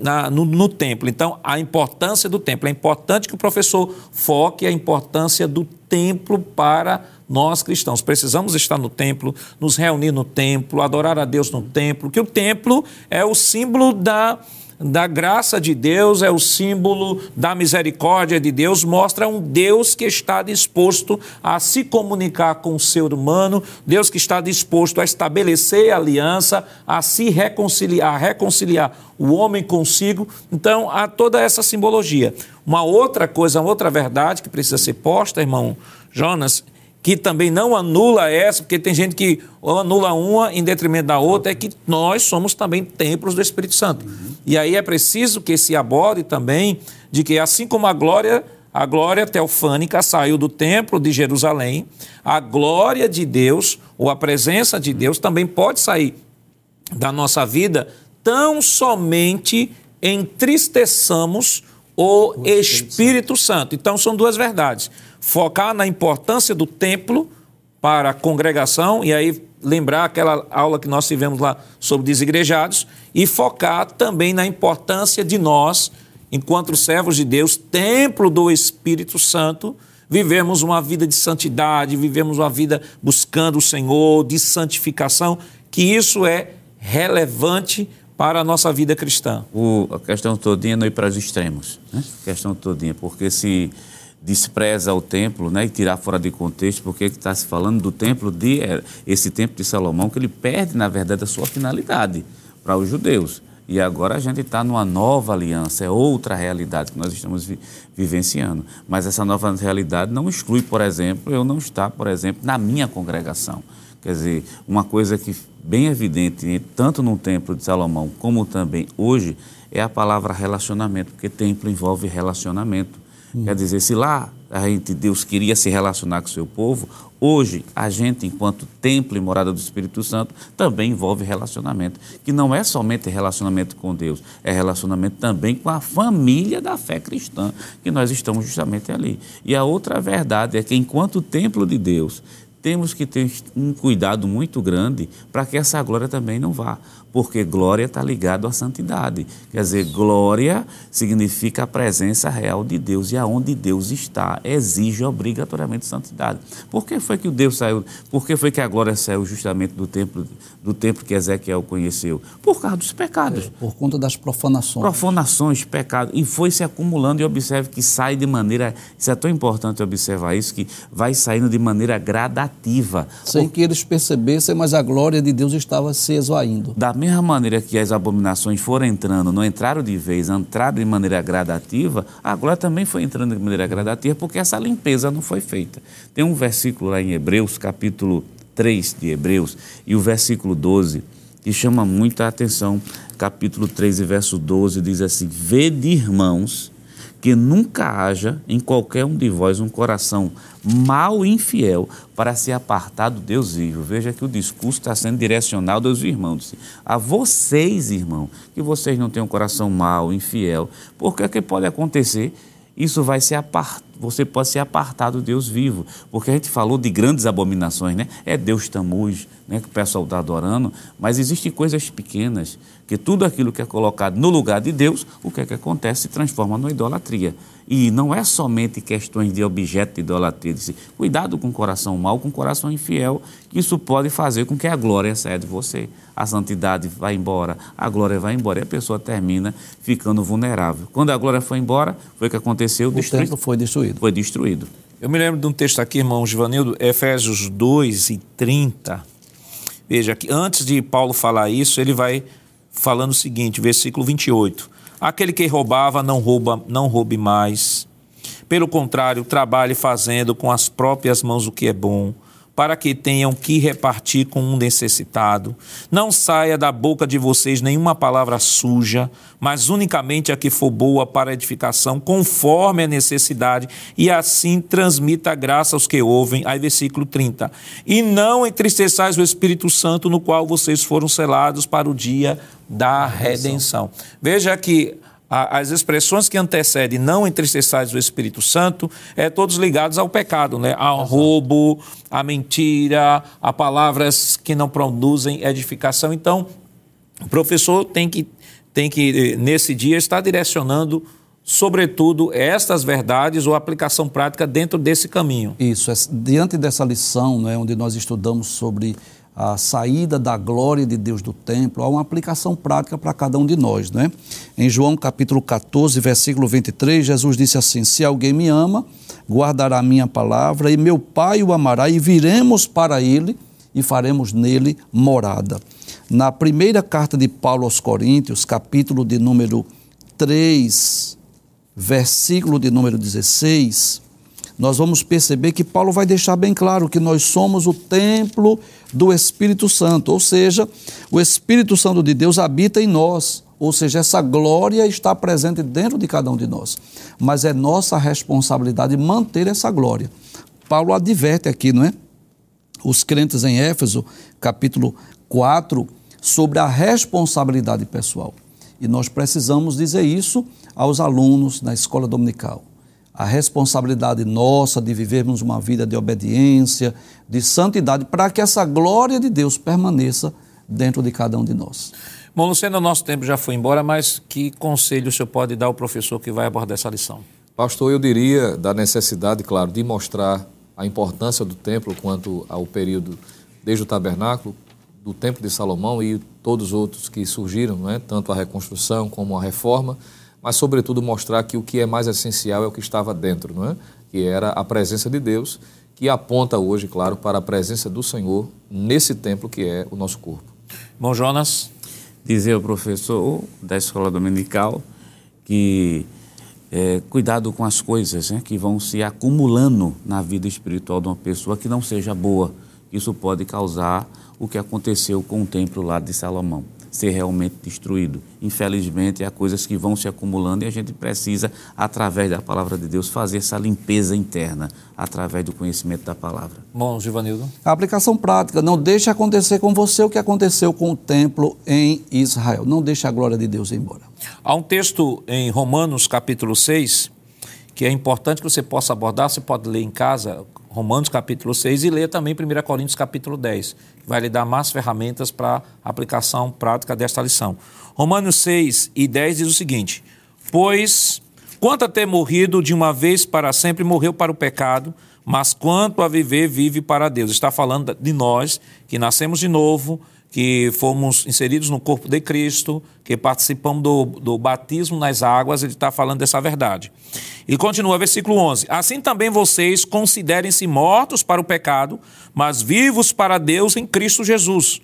na, no, no, templo. Então, a importância do templo. É importante que o professor foque a importância do templo para nós cristãos. Precisamos estar no templo, nos reunir no templo, adorar a Deus no templo, que o templo é o símbolo da da graça de Deus, é o símbolo da misericórdia de Deus, mostra um Deus que está disposto a se comunicar com o ser humano, Deus que está disposto a estabelecer aliança, a se reconciliar, a reconciliar o homem consigo. Então, há toda essa simbologia. Uma outra coisa, uma outra verdade que precisa ser posta, irmão Jonas, que também não anula essa, porque tem gente que anula uma em detrimento da outra, é que nós somos também templos do Espírito Santo. Uhum. E aí é preciso que se aborde também de que assim como a glória, a glória teofânica saiu do templo de Jerusalém, a glória de Deus, ou a presença de Deus também pode sair da nossa vida, tão somente entristeçamos o, o Espírito Santo. Então são duas verdades focar na importância do templo para a congregação, e aí lembrar aquela aula que nós tivemos lá sobre desigrejados e focar também na importância de nós, enquanto servos de Deus, templo do Espírito Santo, vivemos uma vida de santidade, vivemos uma vida buscando o Senhor, de santificação, que isso é relevante para a nossa vida cristã. O, a questão todinha é não ir para os extremos, né? A questão todinha, porque se despreza o templo né, e tirar fora de contexto, porque está se falando do templo de é, esse templo de Salomão, que ele perde, na verdade, a sua finalidade para os judeus. E agora a gente está numa nova aliança, é outra realidade que nós estamos vi vivenciando. Mas essa nova realidade não exclui, por exemplo, eu não estar, por exemplo, na minha congregação. Quer dizer, uma coisa que bem evidente, tanto no templo de Salomão como também hoje, é a palavra relacionamento, porque templo envolve relacionamento. Hum. Quer dizer, se lá a gente, Deus queria se relacionar com o seu povo, hoje a gente, enquanto templo e morada do Espírito Santo, também envolve relacionamento, que não é somente relacionamento com Deus, é relacionamento também com a família da fé cristã, que nós estamos justamente ali. E a outra verdade é que, enquanto templo de Deus, temos que ter um cuidado muito grande para que essa glória também não vá porque glória está ligado à santidade. Quer dizer, glória significa a presença real de Deus e aonde Deus está exige obrigatoriamente santidade. Por que foi que o Deus saiu? Por que foi que a glória saiu justamente do templo do templo que Ezequiel conheceu? Por causa dos pecados. É, por conta das profanações. Profanações, pecados e foi se acumulando e observe que sai de maneira, isso é tão importante observar isso que vai saindo de maneira gradativa. Sem que eles percebessem, mas a glória de Deus estava se esvaindo. Da mesma maneira que as abominações foram entrando, não entraram de vez, entraram de maneira gradativa, a glória também foi entrando de maneira gradativa, porque essa limpeza não foi feita. Tem um versículo lá em Hebreus, capítulo 3 de Hebreus, e o versículo 12, que chama muita atenção. Capítulo 3 e verso 12 diz assim: Vede, irmãos, que nunca haja em qualquer um de vós um coração mau e infiel para se apartar do Deus vivo. Veja que o discurso está sendo direcionado aos irmãos. A vocês, irmão, que vocês não têm um coração mau, infiel, porque o que pode acontecer? Isso vai se apartar você pode ser apartado do Deus vivo. Porque a gente falou de grandes abominações, né? É Deus Tamuz, né? que o pessoal está adorando, mas existem coisas pequenas, que tudo aquilo que é colocado no lugar de Deus, o que é que acontece? Se transforma numa idolatria. E não é somente questões de objeto de idolatria. De si. Cuidado com o coração mau, com o coração infiel, que isso pode fazer com que a glória saia de você. A santidade vai embora, a glória vai embora e a pessoa termina ficando vulnerável. Quando a glória foi embora, foi o que aconteceu. O destru... templo foi destruído. Foi destruído. Eu me lembro de um texto aqui, irmão Givanildo, Efésios 2 e 30. Veja que antes de Paulo falar isso, ele vai falando o seguinte, versículo 28. Aquele que roubava não rouba, não roube mais. Pelo contrário, trabalhe fazendo com as próprias mãos o que é bom, para que tenham que repartir com um necessitado. Não saia da boca de vocês nenhuma palavra suja, mas unicamente a que for boa para edificação, conforme a necessidade, e assim transmita a graça aos que ouvem. Aí, versículo 30. E não entristeçais o Espírito Santo, no qual vocês foram selados para o dia da redenção. Veja que as expressões que antecedem não entristeçais o Espírito Santo é todos ligados ao pecado, né? Ao roubo, à mentira, a palavras que não produzem edificação. Então, o professor tem que, tem que nesse dia, estar direcionando sobretudo estas verdades ou aplicação prática dentro desse caminho. Isso, diante dessa lição, né, onde nós estudamos sobre a saída da glória de Deus do templo, há uma aplicação prática para cada um de nós. Né? Em João capítulo 14, versículo 23, Jesus disse assim: Se alguém me ama, guardará a minha palavra, e meu Pai o amará, e viremos para ele e faremos nele morada. Na primeira carta de Paulo aos Coríntios, capítulo de número 3, versículo de número 16, nós vamos perceber que Paulo vai deixar bem claro que nós somos o templo do Espírito Santo, ou seja, o Espírito Santo de Deus habita em nós, ou seja, essa glória está presente dentro de cada um de nós. Mas é nossa responsabilidade manter essa glória. Paulo adverte aqui, não é? Os crentes em Éfeso, capítulo 4, sobre a responsabilidade pessoal. E nós precisamos dizer isso aos alunos na escola dominical a responsabilidade nossa de vivermos uma vida de obediência, de santidade, para que essa glória de Deus permaneça dentro de cada um de nós. Bom, Luciano, nosso tempo já foi embora, mas que conselho o senhor pode dar ao professor que vai abordar essa lição? Pastor, eu diria da necessidade, claro, de mostrar a importância do templo quanto ao período desde o tabernáculo, do Templo de Salomão e todos os outros que surgiram, não é? tanto a reconstrução como a reforma, mas, sobretudo, mostrar que o que é mais essencial é o que estava dentro, não é? que era a presença de Deus, que aponta hoje, claro, para a presença do Senhor nesse templo que é o nosso corpo. Bom, Jonas? Dizer ao professor da escola dominical que é, cuidado com as coisas né, que vão se acumulando na vida espiritual de uma pessoa que não seja boa. Isso pode causar o que aconteceu com o templo lá de Salomão ser realmente destruído. Infelizmente, há coisas que vão se acumulando e a gente precisa, através da palavra de Deus, fazer essa limpeza interna, através do conhecimento da palavra. Bom, Givanildo. A aplicação prática, não deixe acontecer com você o que aconteceu com o templo em Israel. Não deixe a glória de Deus ir embora. Há um texto em Romanos, capítulo 6, que é importante que você possa abordar, você pode ler em casa, Romanos capítulo 6 e ler também 1 Coríntios capítulo 10, que vai lhe dar mais ferramentas para aplicação prática desta lição. Romanos 6 e 10 diz o seguinte: Pois, quanto a ter morrido de uma vez para sempre, morreu para o pecado, mas quanto a viver, vive para Deus. Está falando de nós que nascemos de novo, que fomos inseridos no corpo de Cristo, que participamos do, do batismo nas águas, ele está falando dessa verdade. E continua, versículo 11: Assim também vocês considerem-se mortos para o pecado, mas vivos para Deus em Cristo Jesus.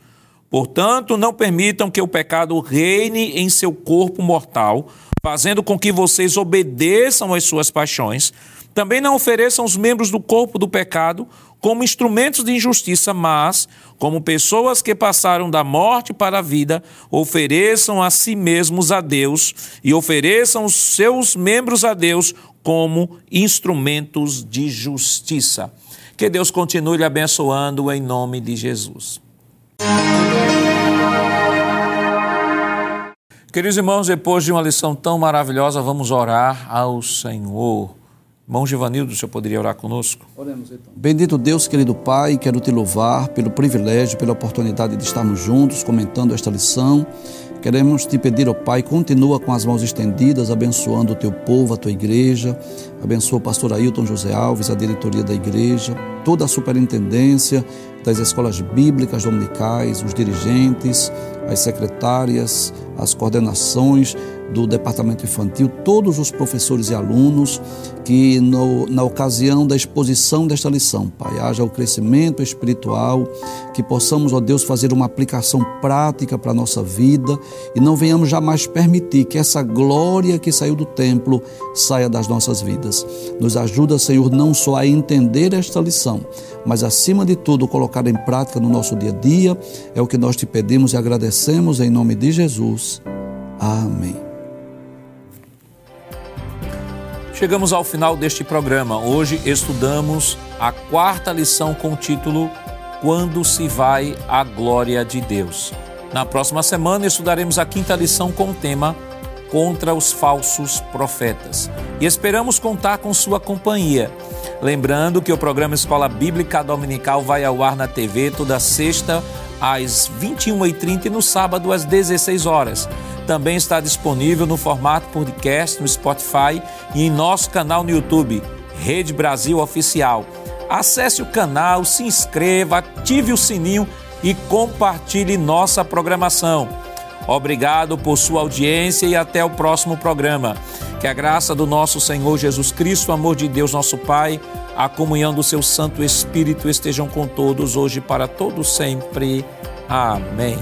Portanto, não permitam que o pecado reine em seu corpo mortal, fazendo com que vocês obedeçam às suas paixões. Também não ofereçam os membros do corpo do pecado como instrumentos de injustiça, mas, como pessoas que passaram da morte para a vida, ofereçam a si mesmos a Deus e ofereçam os seus membros a Deus como instrumentos de justiça. Que Deus continue lhe abençoando em nome de Jesus. Queridos irmãos, depois de uma lição tão maravilhosa, vamos orar ao Senhor. Irmão Givanildo, o senhor poderia orar conosco? Oremos então. Bendito Deus, querido Pai, quero te louvar pelo privilégio, pela oportunidade de estarmos juntos comentando esta lição. Queremos te pedir, ó oh Pai, continua com as mãos estendidas, abençoando o teu povo, a tua igreja. Abençoa o pastor Ailton José Alves, a diretoria da igreja, toda a superintendência das escolas bíblicas dominicais, os dirigentes, as secretárias, as coordenações do departamento infantil, todos os professores e alunos que no, na ocasião da exposição desta lição, Pai, haja o crescimento espiritual, que possamos, ó Deus, fazer uma aplicação prática para a nossa vida e não venhamos jamais permitir que essa glória que saiu do templo saia das nossas vidas. Nos ajuda, Senhor, não só a entender esta lição, mas acima de tudo colocar em prática no nosso dia a dia. É o que nós te pedimos e agradecemos em nome de Jesus. Amém. Chegamos ao final deste programa. Hoje estudamos a quarta lição com o título Quando se vai a glória de Deus. Na próxima semana estudaremos a quinta lição com o tema Contra os falsos profetas. E esperamos contar com sua companhia. Lembrando que o programa Escola Bíblica Dominical vai ao ar na TV toda sexta às 21h30 e no sábado às 16 horas também está disponível no formato podcast no Spotify e em nosso canal no YouTube, Rede Brasil Oficial. Acesse o canal, se inscreva, ative o sininho e compartilhe nossa programação. Obrigado por sua audiência e até o próximo programa. Que a graça do nosso Senhor Jesus Cristo, o amor de Deus, nosso Pai, a comunhão do seu Santo Espírito estejam com todos hoje para todos sempre. Amém.